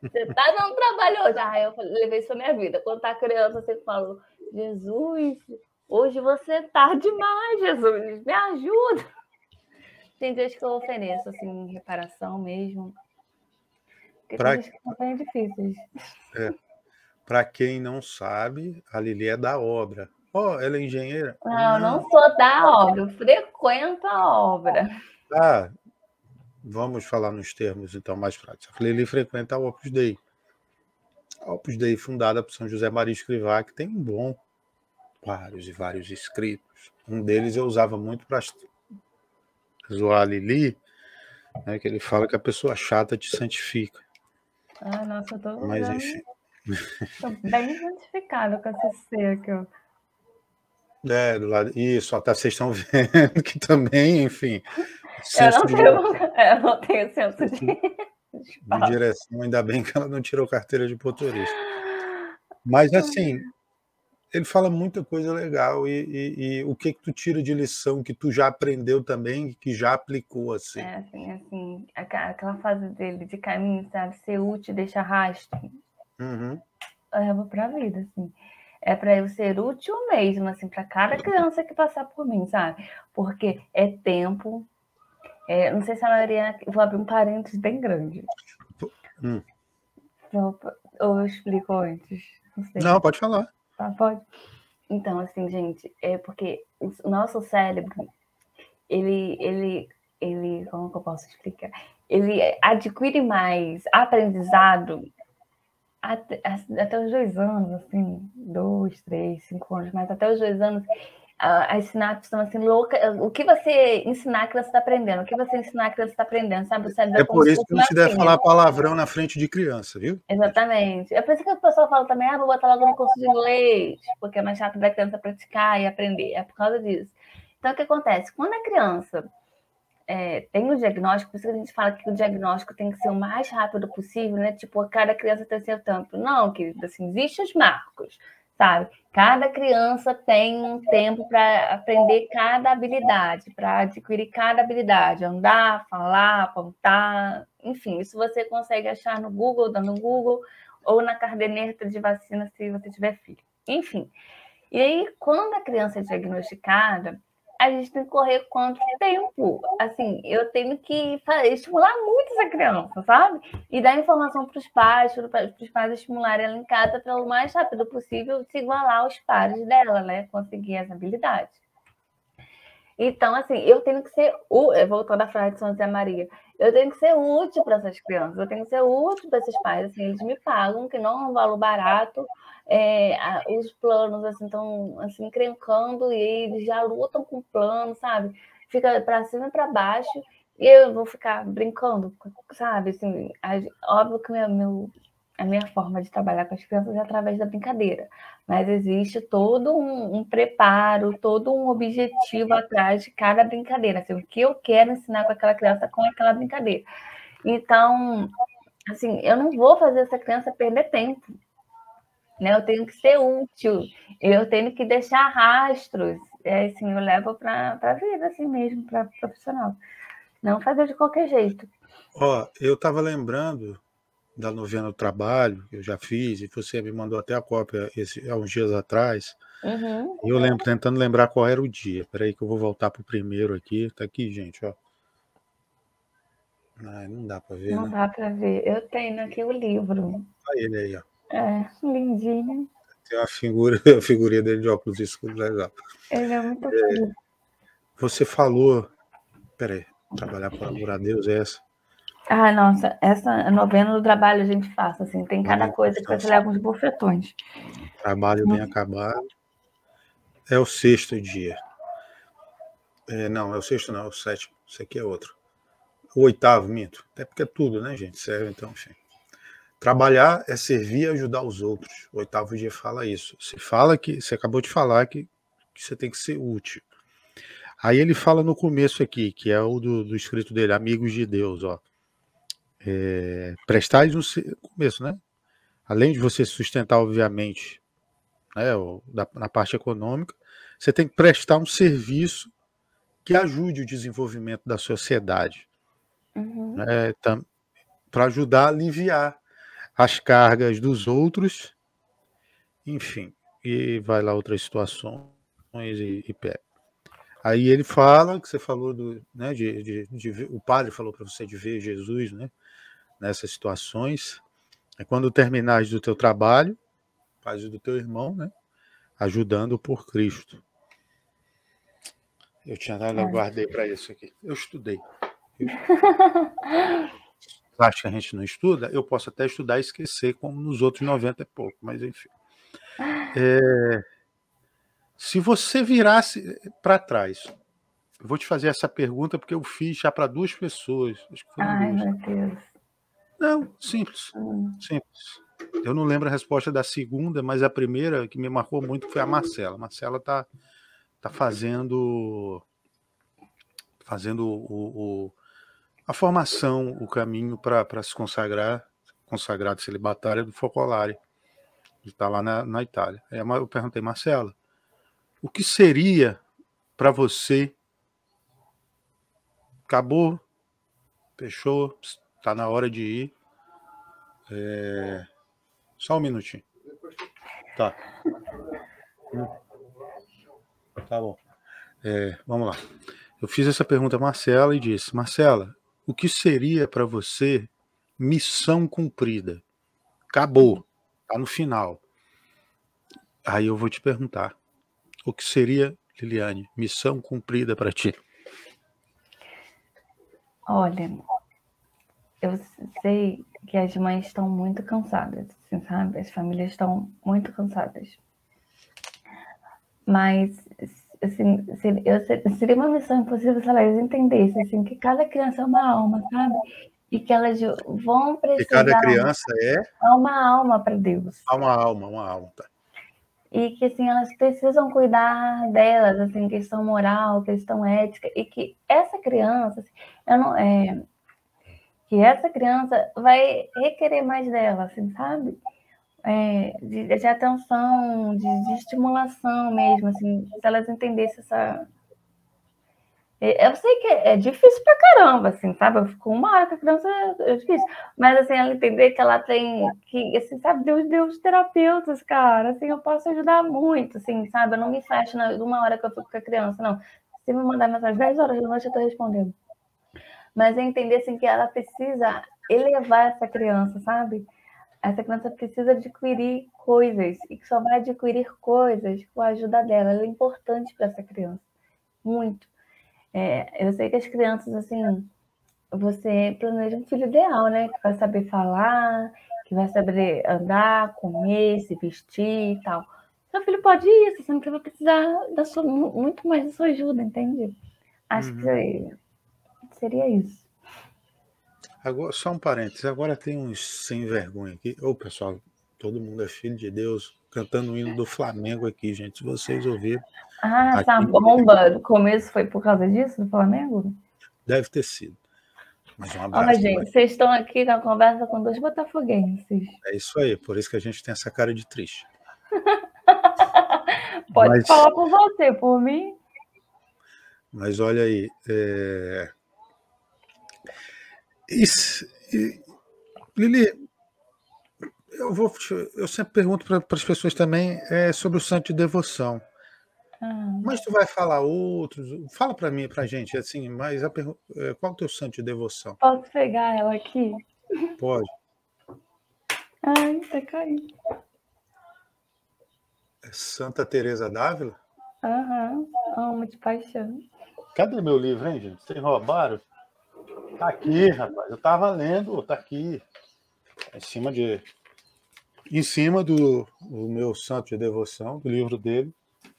Você tá dando trabalho hoje. Ah, eu levei isso na minha vida. Quando tá criança, você falou, Jesus, hoje você tá demais, Jesus, me ajuda. Tem dias que eu ofereço, assim, reparação mesmo. Porque pra... tem dias que são bem difíceis. É. Para quem não sabe, a Lili é da obra. Oh, ela é engenheira? Não, não, não sou da obra, eu frequento a obra. Ah, vamos falar nos termos então mais práticos. A Lili frequenta a Opus Dei. A Opus Dei fundada por São José Maria Escrivá, que tem um bom, vários e vários escritos. Um deles eu usava muito para zoar a Lili, né, que ele fala que a pessoa chata te santifica. Ah, nossa, eu tô Mas enfim. Tô bem identificado com aqui, ó. É, do lado. Isso, até vocês estão vendo que também, enfim, eu não, tenho, eu não tenho senso de... de direção. Ainda bem que ela não tirou carteira de motorista. Mas assim, ele fala muita coisa legal e, e, e, o que que tu tira de lição que tu já aprendeu também que já aplicou assim é assim assim aquela fase dele de caminho sabe ser útil deixar rastro uhum. leva para a vida assim é para eu ser útil mesmo assim para cada criança que passar por mim sabe porque é tempo é, não sei se a maioria. Vou abrir um parênteses bem grande. Hum. Ou eu explico antes? Não, sei. não, pode falar. Tá, pode. Então, assim, gente, é porque o nosso cérebro, ele, ele, ele, como que eu posso explicar? Ele adquire mais aprendizado até, até os dois anos, assim, dois, três, cinco anos, mas até os dois anos as sinapses estão assim loucas. O que você ensinar, a criança está aprendendo. O que você ensinar, a criança está aprendendo, sabe? O é por isso que não se deve falar palavrão na frente de criança, viu? Exatamente. É por isso que o pessoal fala também, ah, vou botar logo no curso de inglês, porque é mais chato da criança praticar e aprender. É por causa disso. Então, o que acontece? Quando a criança é, tem o diagnóstico, por isso que a gente fala que o diagnóstico tem que ser o mais rápido possível, né? Tipo, cada criança tem seu tempo. Não, querido, assim, existem os marcos sabe? Cada criança tem um tempo para aprender cada habilidade, para adquirir cada habilidade, andar, falar, apontar, enfim, isso você consegue achar no Google, dando no Google, ou na caderneta de vacina se você tiver filho. Enfim. E aí, quando a criança é diagnosticada, a gente tem que correr quanto tempo. Assim, eu tenho que estimular muito essa criança, sabe? E dar informação para os pais, para os pais estimularem ela em casa para o mais rápido possível se igualar aos pares dela, né? Conseguir as habilidades. Então, assim, eu tenho que ser, voltando à frase de São José Maria, eu tenho que ser útil para essas crianças, eu tenho que ser útil para esses pais, assim, eles me pagam, que não é um valor barato, é, os planos assim estão assim encrencando e eles já lutam com o plano, sabe? Fica para cima e para baixo e eu vou ficar brincando, sabe? Assim, óbvio que meu, meu, a minha forma de trabalhar com as crianças é através da brincadeira, mas existe todo um, um preparo, todo um objetivo atrás de cada brincadeira, assim, o que eu quero ensinar com aquela criança com aquela brincadeira. Então, assim, eu não vou fazer essa criança perder tempo né? Eu tenho que ser útil, eu tenho que deixar rastros. É assim, eu levo para a vida, assim mesmo, para profissional. Não fazer de qualquer jeito. Ó, eu estava lembrando da novena do trabalho, que eu já fiz, e você me mandou até a cópia esse, há uns dias atrás. Uhum. Eu lembro, tentando lembrar qual era o dia. Peraí que eu vou voltar para o primeiro aqui. Tá aqui, gente, ó. Não dá para ver. Não né? dá para ver. Eu tenho aqui o livro. Olha ele aí, ó. É, lindinho. Tem uma figura, a figurinha dele de óculos escuros legal. Ele é muito é, Você falou. Peraí, trabalhar por amor a Deus é essa? Ah, nossa, essa novena do trabalho a gente faz, assim, tem cada coisa que você leva uns bufetões. Trabalho bem acabado. É o sexto dia. É, não, é o sexto, não, é o sétimo. Isso aqui é outro. O oitavo, minto. Até porque é tudo, né, gente? Serve, então, enfim. Trabalhar é servir e ajudar os outros. O oitavo dia fala isso. Você fala que, você acabou de falar que, que você tem que ser útil. Aí ele fala no começo aqui, que é o do, do escrito dele, Amigos de Deus, ó. É, prestais no começo, né? Além de você sustentar, obviamente, né, da, na parte econômica, você tem que prestar um serviço que ajude o desenvolvimento da sociedade. Uhum. Né, para ajudar a aliviar as cargas dos outros, enfim, e vai lá outras situações e, e pega. Aí ele fala que você falou do, né, de, de, de o padre falou para você de ver Jesus, né, nessas situações. É quando terminares do teu trabalho, faz do teu irmão, né, ajudando por Cristo. Eu tinha dado, eu guardei para isso aqui. Eu estudei. Eu... Acho que a gente não estuda, eu posso até estudar e esquecer, como nos outros 90 e pouco, mas enfim. É... Se você virasse para trás, eu vou te fazer essa pergunta porque eu fiz já para duas pessoas. Ai, duas. meu Deus. Não, simples. Hum. Simples. Eu não lembro a resposta da segunda, mas a primeira que me marcou muito foi a Marcela. A Marcela está tá fazendo fazendo o, o, a formação, o caminho para se consagrar, consagrado celibatária do Focolare. Ele está lá na, na Itália. Aí eu perguntei, Marcela, o que seria para você? Acabou, fechou, está na hora de ir. É... Só um minutinho. Tá. Tá bom. É, vamos lá. Eu fiz essa pergunta a Marcela e disse: Marcela, o que seria para você missão cumprida? Acabou, tá no final. Aí eu vou te perguntar: o que seria, Liliane, missão cumprida para ti? Olha, eu sei que as mães estão muito cansadas, assim, sabe? As famílias estão muito cansadas. Mas assim, seria uma missão impossível se elas entendessem assim, que cada criança é uma alma, sabe? E que elas vão precisar. Cada criança é? Uma alma para Deus. Uma alma, uma alma, tá. E que assim, elas precisam cuidar delas, assim, questão moral, questão ética, e que essa criança, assim, eu não, é, que essa criança vai requerer mais dela, assim, sabe? é, de, de, atenção, de, de, estimulação mesmo, assim, se elas entendessem essa. Eu sei que é difícil pra caramba, assim, sabe? Eu fico uma hora com a criança, é difícil. Mas, assim, ela entender que ela tem, que, assim, sabe, Deus deu os terapeutas, cara, assim, eu posso ajudar muito, assim, sabe? Eu não me fecho na, hora que eu fico com a criança, não. Se me mandar mensagem 10 horas da noite, eu tô respondendo. Mas é entender, assim, que ela precisa elevar essa criança, sabe? essa criança precisa adquirir coisas e que só vai adquirir coisas com a ajuda dela. Ela é importante para essa criança, muito. É, eu sei que as crianças, assim, você planeja um filho ideal, né? Que vai saber falar, que vai saber andar, comer, se vestir e tal. Seu filho pode isso, você não vai precisar da sua, muito mais da sua ajuda, entende? Acho uhum. que seria isso. Agora, só um parênteses, agora tem uns sem vergonha aqui. Ô, pessoal, todo mundo é filho de Deus, cantando o hino do Flamengo aqui, gente. Se vocês ouviram. Ah, aqui, tá bomba. No começo foi por causa disso, do Flamengo? Deve ter sido. Mas um abraço. Olha, gente, vocês estão aqui na conversa com dois botafoguenses. É isso aí, por isso que a gente tem essa cara de triste. Pode Mas... falar por você, por mim. Mas olha aí, é... Isso, Lili, eu, vou, eu sempre pergunto para as pessoas também é, sobre o santo de devoção. Ah. Mas tu vai falar outros? Fala para mim, para gente, assim, mas a é, qual é o teu santo de devoção? Posso pegar ela aqui? Pode. Ai, tá caindo. É Santa Teresa d'Ávila? Aham, amo de paixão. Cadê meu livro, hein, gente? Vocês roubaram? Tá aqui, rapaz. Eu tava lendo, tá aqui. Em cima de. Em cima do, do meu santo de devoção, do livro dele.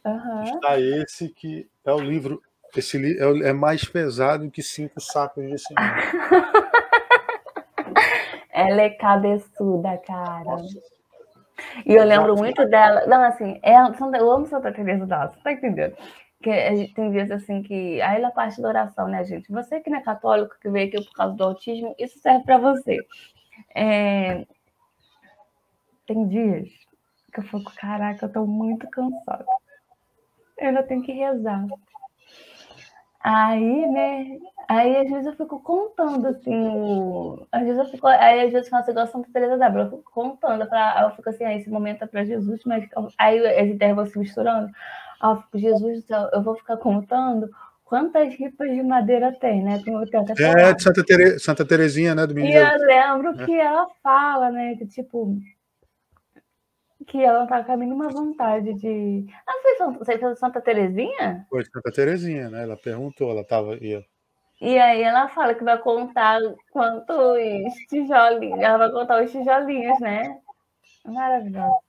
Uhum. Está esse que é o livro. Esse li, é, é mais pesado que cinco sacos de cimento. Ela é cabeçuda, cara. Nossa. E eu lembro muito dela. Não, assim, é, eu amo Santa Teresa d'Ávila, tá entendendo? Que tem vezes assim que. Aí na parte da oração, né, gente? Você que não é católico, que veio aqui por causa do autismo, isso serve para você. É... Tem dias que eu fico, caraca, eu tô muito cansada. Eu ainda tenho que rezar. Aí, né? Aí às vezes eu fico contando, assim, às vezes eu fico, aí às vezes eu faço igual Santa Teresa da eu fico contando, pra, eu fico assim, aí esse momento é para Jesus, mas aí as ideias vão se misturando. Aí eu fico, Jesus eu vou ficar contando quantas ripas de madeira tem, né? Como eu é, de Santa, Tere, Santa Terezinha, né? Do menino. E eu lembro é. que ela fala, né? Que tipo, que ela não tá com a mínima vontade de. Ah, foi, você fez Santa Terezinha? Foi Santa Terezinha, né? Ela perguntou, ela tava. Ia... E aí ela fala que vai contar quantos tijolinhos. Ela vai contar os tijolinhos, né? Maravilhoso.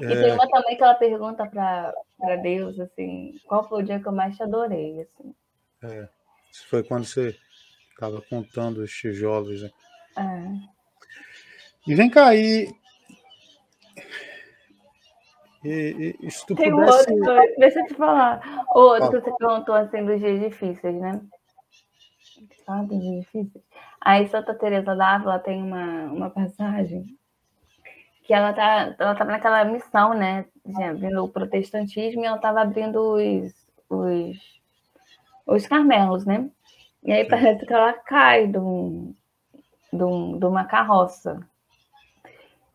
É... E tem uma também que ela pergunta para Deus, assim, qual foi o dia que eu mais te adorei, assim. É. Isso foi quando você estava contando os tijolos, né? É. E vem cá aí, e, e, se tu Tem pudesse... outro, deixa eu te falar. Outro ah. que você perguntou assim dos dias difíceis, né? Ah, dos dias difíceis. Aí Santa Teresa d'Ávila tem uma, uma passagem que ela tá, ela tava naquela missão, né? De abrindo o protestantismo e ela estava abrindo os, os, os carmelos, né? E aí parece que ela cai de, um, de, um, de uma carroça.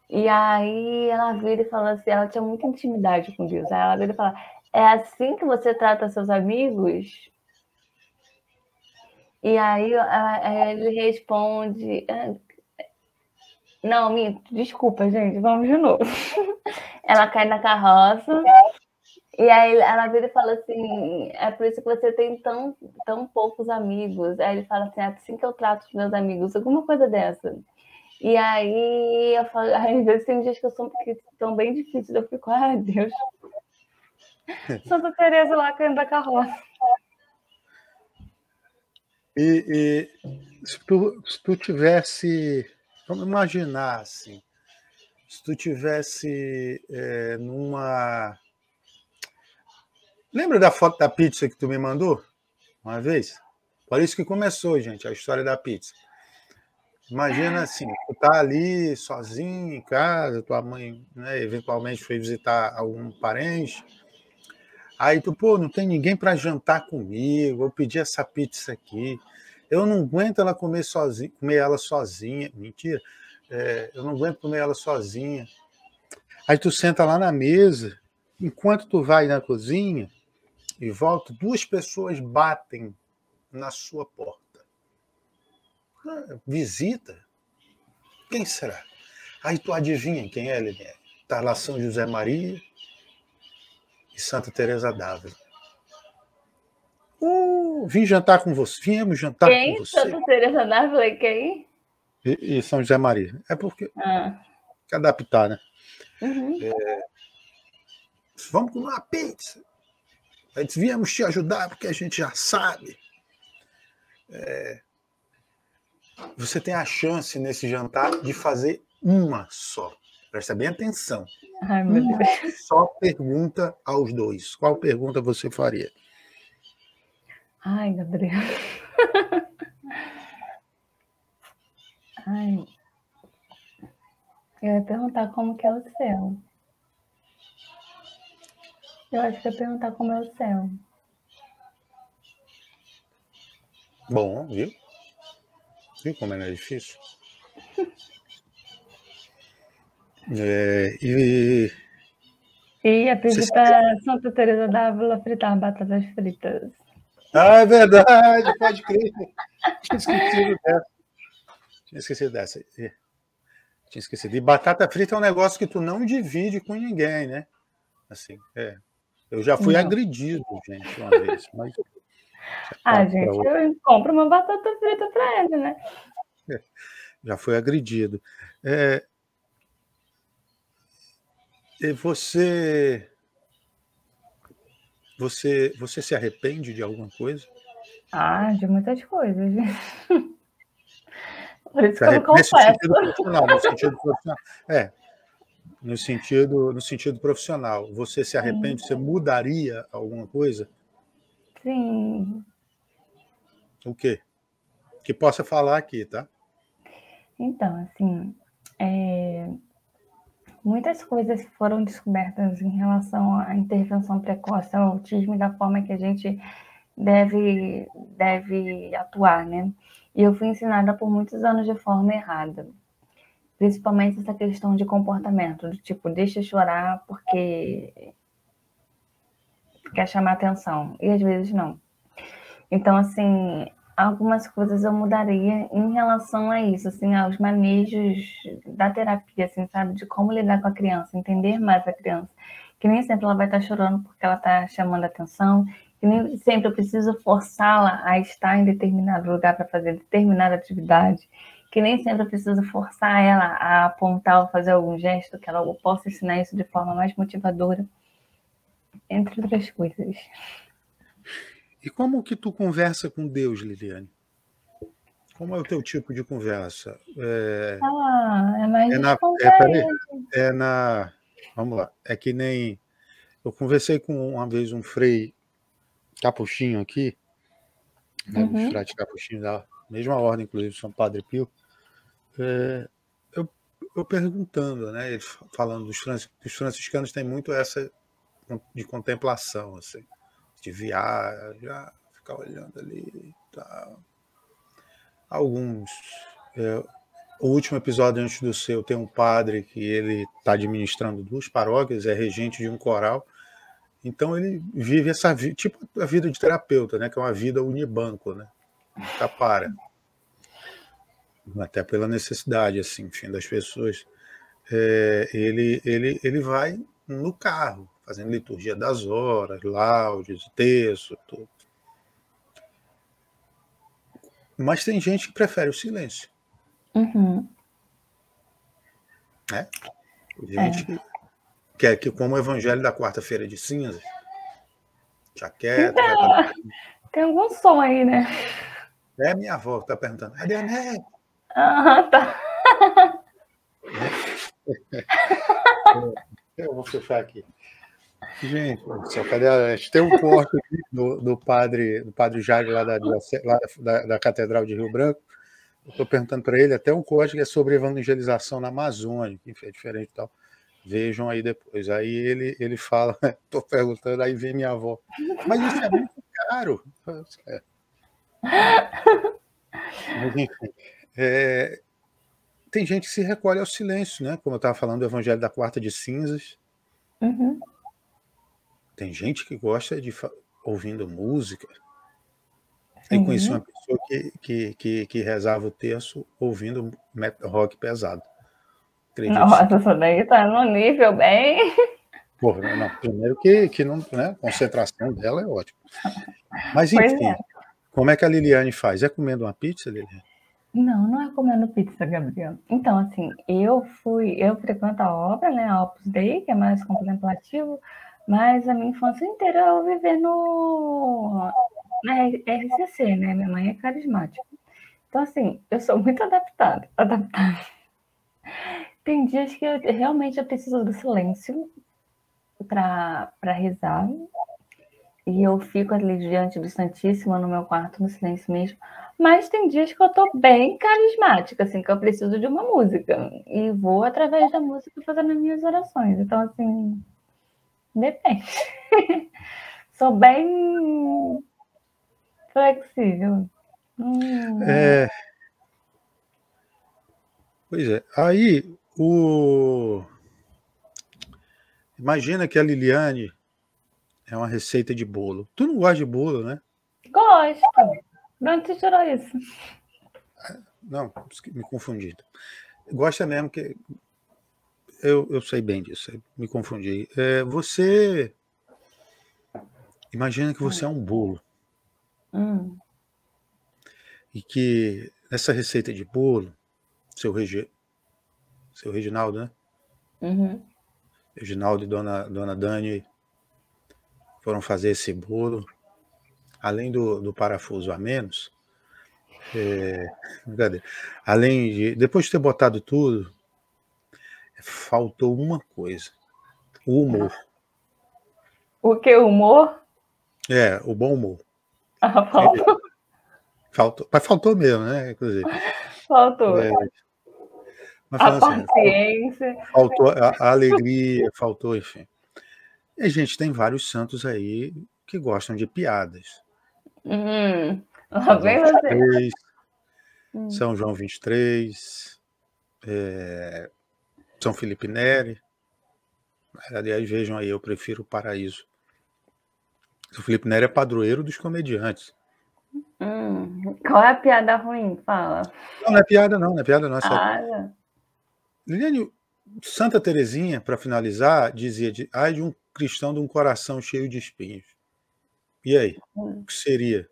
E aí ela vira e fala assim, ela tinha muita intimidade com Deus. Aí ela vira e fala, é assim que você trata seus amigos? E aí, ele responde, ah, não, minto, desculpa, gente, vamos de novo. ela cai na carroça, e aí ela vira e fala assim, é por isso que você tem tão, tão poucos amigos. Aí ele fala assim, é assim que eu trato os meus amigos, alguma coisa dessa. E aí, eu falo, às vezes tem dias que eu sou que bem difíceis, eu fico, ai Deus. Santa Teresa lá caindo da carroça. E, e se, tu, se tu tivesse, vamos imaginar assim, se tu tivesse é, numa. Lembra da foto da pizza que tu me mandou uma vez? Por isso que começou, gente, a história da pizza. Imagina assim, tu tá ali sozinho em casa, tua mãe, né, eventualmente foi visitar algum parente. Aí tu, pô, não tem ninguém para jantar comigo, eu pedi essa pizza aqui. Eu não aguento ela comer sozinha, comer ela sozinha. Mentira. É, eu não aguento comer ela sozinha. Aí tu senta lá na mesa, enquanto tu vai na cozinha e volta, duas pessoas batem na sua porta visita. Quem será? Aí tu adivinha quem é, Liliane? Está lá São José Maria e Santa Teresa d'Ávila. Uh, vim jantar com você. Viemos jantar quem? com você. Santa Teresa d'Ávila e quem? E, e, São José Maria. É porque ah. que adaptar, né? Uhum. É, vamos comer uma pizza. Aí viemos te ajudar porque a gente já sabe. É, você tem a chance nesse jantar de fazer uma só. Presta bem atenção. Ai, uma só pergunta aos dois. Qual pergunta você faria? Ai, Gabriel. Ai. Eu ia perguntar como que é o céu. Eu acho que ia perguntar como é o céu. Bom, viu? Viu como é difícil? É, e. E a pedir para Santa Teresa d'Ávila fritar batatas fritas. Ah, é verdade, pode crer. Tinha esquecido dessa. Tinha esquecido dessa. Tinha esquecido. E batata frita é um negócio que tu não divide com ninguém, né? Assim, é. Eu já fui não. agredido, gente, uma vez. Mas Ah, gente, eu compro uma batata frita para ele, né? Já foi agredido. É... E você, você, você se arrepende de alguma coisa? Ah, de muitas coisas. Por isso que eu confesso. Sentido profissional, no sentido profissional. É, no sentido, no sentido profissional. Você se arrepende? Sim. Você mudaria alguma coisa? Sim. O quê? Que possa falar aqui, tá? Então, assim, é... muitas coisas foram descobertas em relação à intervenção precoce ao autismo e da forma que a gente deve, deve atuar, né? E eu fui ensinada por muitos anos de forma errada. Principalmente essa questão de comportamento, do tipo, deixa chorar porque quer chamar atenção. E às vezes não. Então, assim, algumas coisas eu mudaria em relação a isso, assim, aos manejos da terapia, assim, sabe? De como lidar com a criança, entender mais a criança. Que nem sempre ela vai estar chorando porque ela está chamando atenção, que nem sempre eu preciso forçá-la a estar em determinado lugar para fazer determinada atividade, que nem sempre eu preciso forçar ela a apontar ou fazer algum gesto, que ela possa ensinar isso de forma mais motivadora, entre outras coisas. E como que tu conversa com Deus, Liliane? Como é o teu tipo de conversa? É, ah, é mais é na, é, peraí, é na. Vamos lá. É que nem. Eu conversei com uma vez um frei capuchinho aqui, né, uhum. frade capuchinho da mesma ordem, inclusive, São Padre Pio, é, eu, eu, perguntando, né, ele falando dos, os franciscanos têm muito essa de contemplação, assim, de ficar olhando ali tal. Alguns. É, o último episódio antes do seu tem um padre que ele está administrando duas paróquias, é regente de um coral, então ele vive essa vida, tipo a vida de terapeuta, né? Que é uma vida unibanco, né? Nunca para. Até pela necessidade, assim, enfim, das pessoas. É, ele, ele, ele vai no carro, fazendo liturgia das horas, laudes, texto, tudo. Mas tem gente que prefere o silêncio. Uhum. É? Gente é que é que como o evangelho da quarta-feira de cinzas, jaqueta. Então, tem algum som aí, né? É minha avó que está perguntando. Cadê a neve? Ah, tá. Eu vou fechar aqui. Gente, cadê a... tem um corte do, do, padre do padre Jair lá da, lá da, da Catedral de Rio Branco. Estou perguntando para ele até um corte que é sobre evangelização na Amazônia, que é diferente e tal. Vejam aí depois. Aí ele, ele fala, estou perguntando, aí vem minha avó. Mas isso é muito caro. É. Mas, enfim, é, tem gente que se recolhe ao silêncio, né? Como eu estava falando do Evangelho da Quarta de Cinzas. Uhum. Tem gente que gosta de ouvindo música. Eu uhum. conheci uma pessoa que, que, que, que rezava o terço ouvindo rock pesado. Acredito. Nossa, isso daí tá no nível bem. Porra, não, primeiro que, que não, né, a concentração dela é ótima. Mas enfim, é. como é que a Liliane faz? É comendo uma pizza, Liliane? Não, não é comendo pizza, Gabriel. Então, assim, eu fui, eu frequento a obra, né, a Opus Dei, que é mais contemplativo, mas a minha infância inteira eu vivi no na RCC, né? Minha mãe é carismática. Então, assim, eu sou muito adaptada, adaptada. Tem dias que eu, realmente eu preciso do silêncio para rezar. E eu fico ali diante do Santíssimo no meu quarto, no silêncio mesmo. Mas tem dias que eu tô bem carismática, assim, que eu preciso de uma música. E vou através da música fazendo as minhas orações. Então, assim, depende. Sou bem flexível. Hum. É. Pois é. Aí, o... Imagina que a Liliane é uma receita de bolo. Tu não gosta de bolo, né? Gosto. De onde você tirou isso? Não, me confundi. Gosta mesmo que. Eu, eu sei bem disso, me confundi. É, você. Imagina que você é um bolo. Hum. E que essa receita de bolo, seu, Regi... seu Reginaldo, né? Uhum. Reginaldo e dona, dona Dani foram fazer esse bolo. Além do, do parafuso a menos, é, além de. Depois de ter botado tudo, faltou uma coisa: o humor. O que? Humor? É, o bom humor. Ah, faltou. Faltou, mas faltou mesmo, né? Inclusive. Faltou. É, a assim, paciência. Faltou a, a, alegria, faltou, enfim. E a gente tem vários santos aí que gostam de piadas. Hum, lá vem você. Hum. São João 23, é, São Felipe Neri. Aliás, vejam aí, eu prefiro o paraíso. São Felipe Neri é padroeiro dos comediantes. Hum, qual é a piada ruim? Fala. Não, não é piada, não, não é piada, não. É ah, Liliane, Santa Terezinha, para finalizar, dizia: de, ai de um cristão de um coração cheio de espinhos. E aí? Hum. O que seria?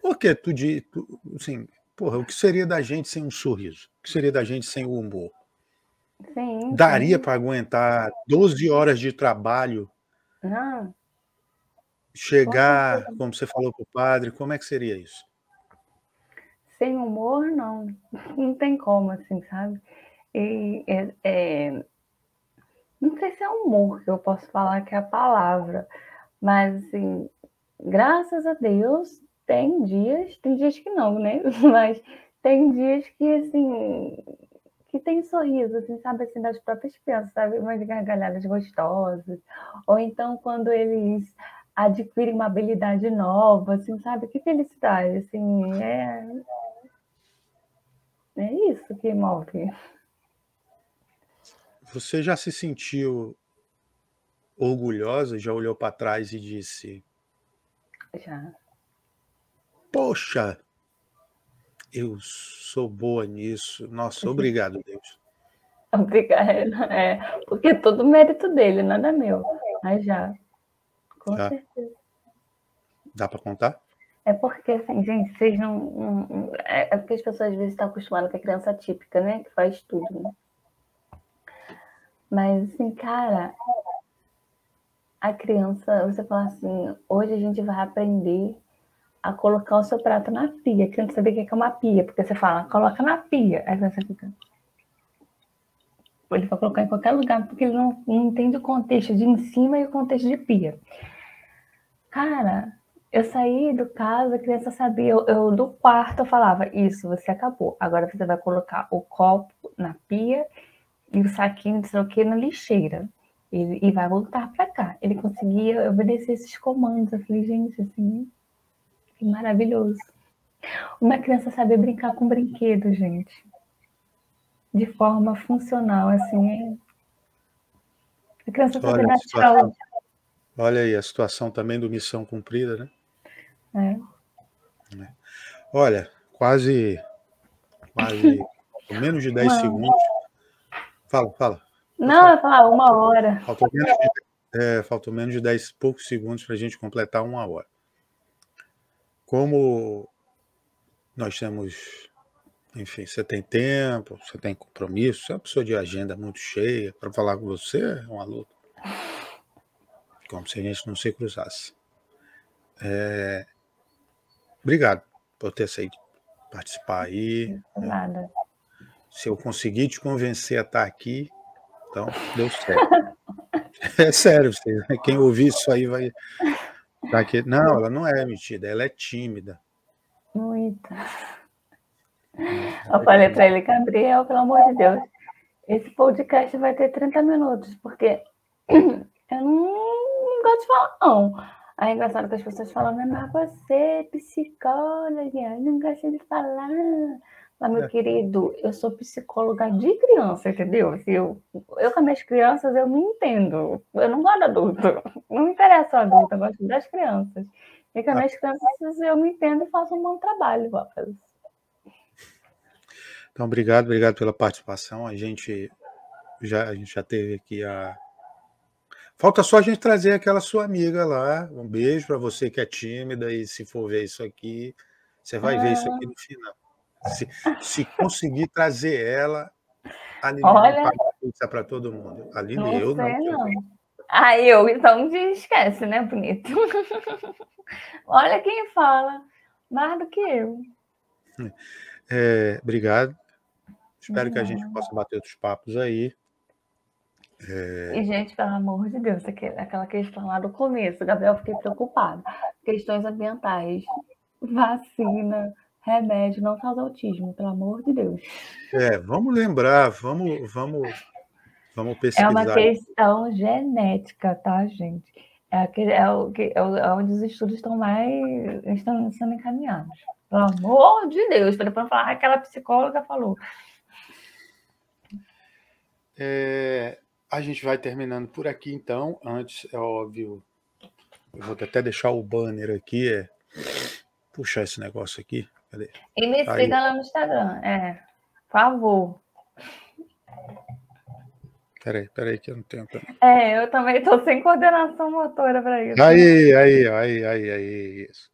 Porque tu, tu assim, porra, o que seria da gente sem um sorriso? O que seria da gente sem o humor? Sim, Daria para aguentar 12 horas de trabalho? Não. Chegar, como você falou para o padre, como é que seria isso? Sem humor, não. Não tem como, assim, sabe? E, é, é... Não sei se é humor que eu posso falar que é a palavra, mas, assim, graças a Deus, tem dias, tem dias que não, né? Mas tem dias que, assim, que tem sorriso, assim, sabe, assim, das próprias crianças, sabe? Umas gargalhadas gostosas. Ou então, quando eles adquirem uma habilidade nova, assim, sabe? Que felicidade, assim, é... É isso que move. Você já se sentiu orgulhosa? Já olhou para trás e disse... Já Poxa, eu sou boa nisso. Nossa, obrigado, Deus. Obrigada. É, porque é todo mérito dele, nada meu. Mas já. Com já. certeza. Dá para contar? É porque, assim, gente, vocês não. não é, é porque as pessoas às vezes estão acostumadas com a criança típica, né? Que faz tudo, né? Mas, assim, cara, a criança, você fala assim, hoje a gente vai aprender a colocar o seu prato na pia, querendo saber o que é uma pia, porque você fala, coloca na pia. Aí você fica. Ele vai colocar em qualquer lugar, porque ele não, não entende o contexto de em cima e o contexto de pia. Cara, eu saí do caso, a criança sabia, eu, eu, do quarto eu falava, isso, você acabou. Agora você vai colocar o copo na pia e o saquinho, o que, na lixeira. E, e vai voltar para cá. Ele conseguia obedecer esses comandos. Eu falei, gente, assim, maravilhoso. Uma criança saber brincar com brinquedo, gente. De forma funcional, assim. A criança saber dar tchau. Olha aí, a situação também do missão cumprida, né? É. é. Olha, quase, quase menos de 10 segundos. Fala, fala. Não, eu falar uma hora. Faltou menos de, é, faltou menos de 10 poucos segundos para a gente completar uma hora como nós temos, enfim, você tem tempo, você tem compromisso, você é uma pessoa de agenda muito cheia, para falar com você é uma luta. Como se a gente não se cruzasse. É, obrigado por ter saído participar aí. Nada. Se eu conseguir te convencer a estar aqui, então deu certo. É sério, quem ouvir isso aí vai, Tá aqui. Não, ela não é metida, ela é tímida. Muita. Eu falei para ele, Gabriel, pelo amor de Deus, esse podcast vai ter 30 minutos, porque eu não, gosto de falar, não. Aí é engraçado que as pessoas falam, mas você, psicóloga, eu não gosto de falar. Mas, meu é. querido, eu sou psicóloga de criança, entendeu? Assim, eu, eu com as minhas crianças, eu me entendo. Eu não gosto de adulto. Não me interessa o adulto, eu gosto das crianças. E com as minhas crianças, eu me entendo e faço um bom trabalho, Waffles. Então, obrigado, obrigado pela participação. A gente já, a gente já teve aqui a, Falta só a gente trazer aquela sua amiga lá. Um beijo para você que é tímida e se for ver isso aqui, você vai ver isso aqui no final. Se, se conseguir trazer ela, a Lili Olha, pizza para todo mundo. A Lili, não eu não. não. Ah, eu, então esquece, né, bonito? Olha quem fala mais do que eu. É, obrigado. Espero que a gente possa bater outros papos aí. E, gente, pelo amor de Deus, aquela questão lá do começo, Gabriel, fiquei preocupado. Questões ambientais, vacina, remédio, não causa autismo, pelo amor de Deus. É, vamos lembrar, vamos, vamos, vamos É pesquisar. uma questão genética, tá, gente? É, aquele, é, o, que- é, é onde os estudos estão mais estão sendo encaminhados. Pelo amor de Deus, para depois falar, "Ah, aquela psicóloga falou. É, a gente vai terminando por aqui, então. Antes, é óbvio, eu vou até deixar o banner aqui, é puxar esse negócio aqui. Cadê? E me Aí. siga lá no Instagram, é. Por favor. Peraí, peraí, que eu não tenho. É, eu também estou sem coordenação motora para isso. Aí, aí, aí, aí, aí, isso.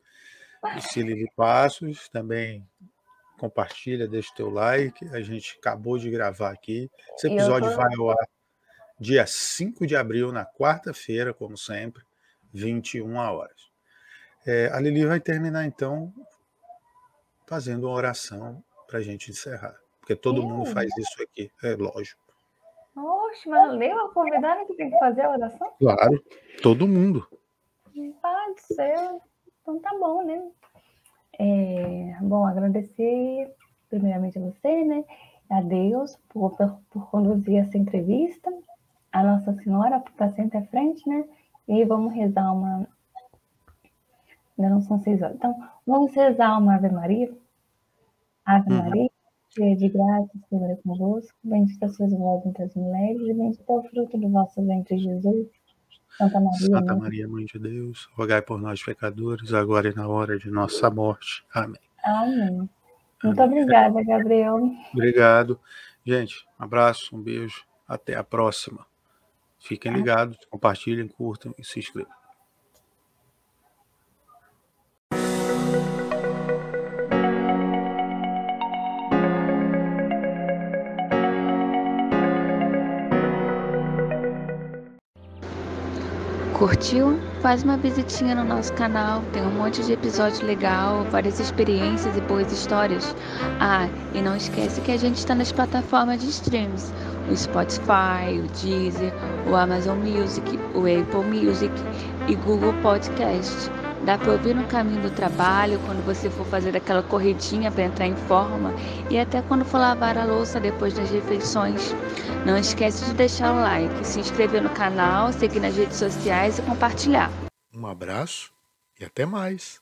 E se Lili Passos também compartilha, deixa o teu like. A gente acabou de gravar aqui. Esse episódio tô- vai ao ar dia 5 de abril, na quarta-feira, como sempre, 21 horas. É, a Lili vai terminar, então, fazendo uma oração para a gente encerrar. Porque todo Ih. mundo faz isso aqui, é lógico. Oxe, mas leu a convidada que tem que fazer a oração? Claro, todo mundo. Pode ser. Então tá bom, né? É, bom, agradecer primeiramente a você, né? A Deus por, por, por conduzir essa entrevista, a Nossa Senhora por estar sempre à frente, né? E vamos rezar uma. Ainda não são seis horas. Então, vamos rezar uma Ave Maria. Ave Uhum. Maria, cheia de graça, o Senhor é convosco. Bendita sois vós entre as mulheres, e bendito é o fruto do vosso ventre, Jesus. Santa Maria, Santa mãe Maria, Mãe de Deus, rogai por nós, pecadores, agora e na hora de nossa morte. Amém. Amém. Muito obrigada, Gabriel. Obrigado. Gente, um abraço, um beijo. Até a próxima. Fiquem ligados, compartilhem, curtam e se inscrevam. Curtiu? Faz uma visitinha no nosso canal, tem um monte de episódio legal, várias experiências e boas histórias. Ah, e não esquece que a gente está nas plataformas de streams, o Spotify, o Deezer, o Amazon Music, o Apple Music e Google Podcast. Dá para ouvir no caminho do trabalho, quando você for fazer aquela corridinha para entrar em forma e até quando for lavar a louça depois das refeições. Não esquece de deixar o like, se inscrever no canal, seguir nas redes sociais e compartilhar. Um abraço e até mais.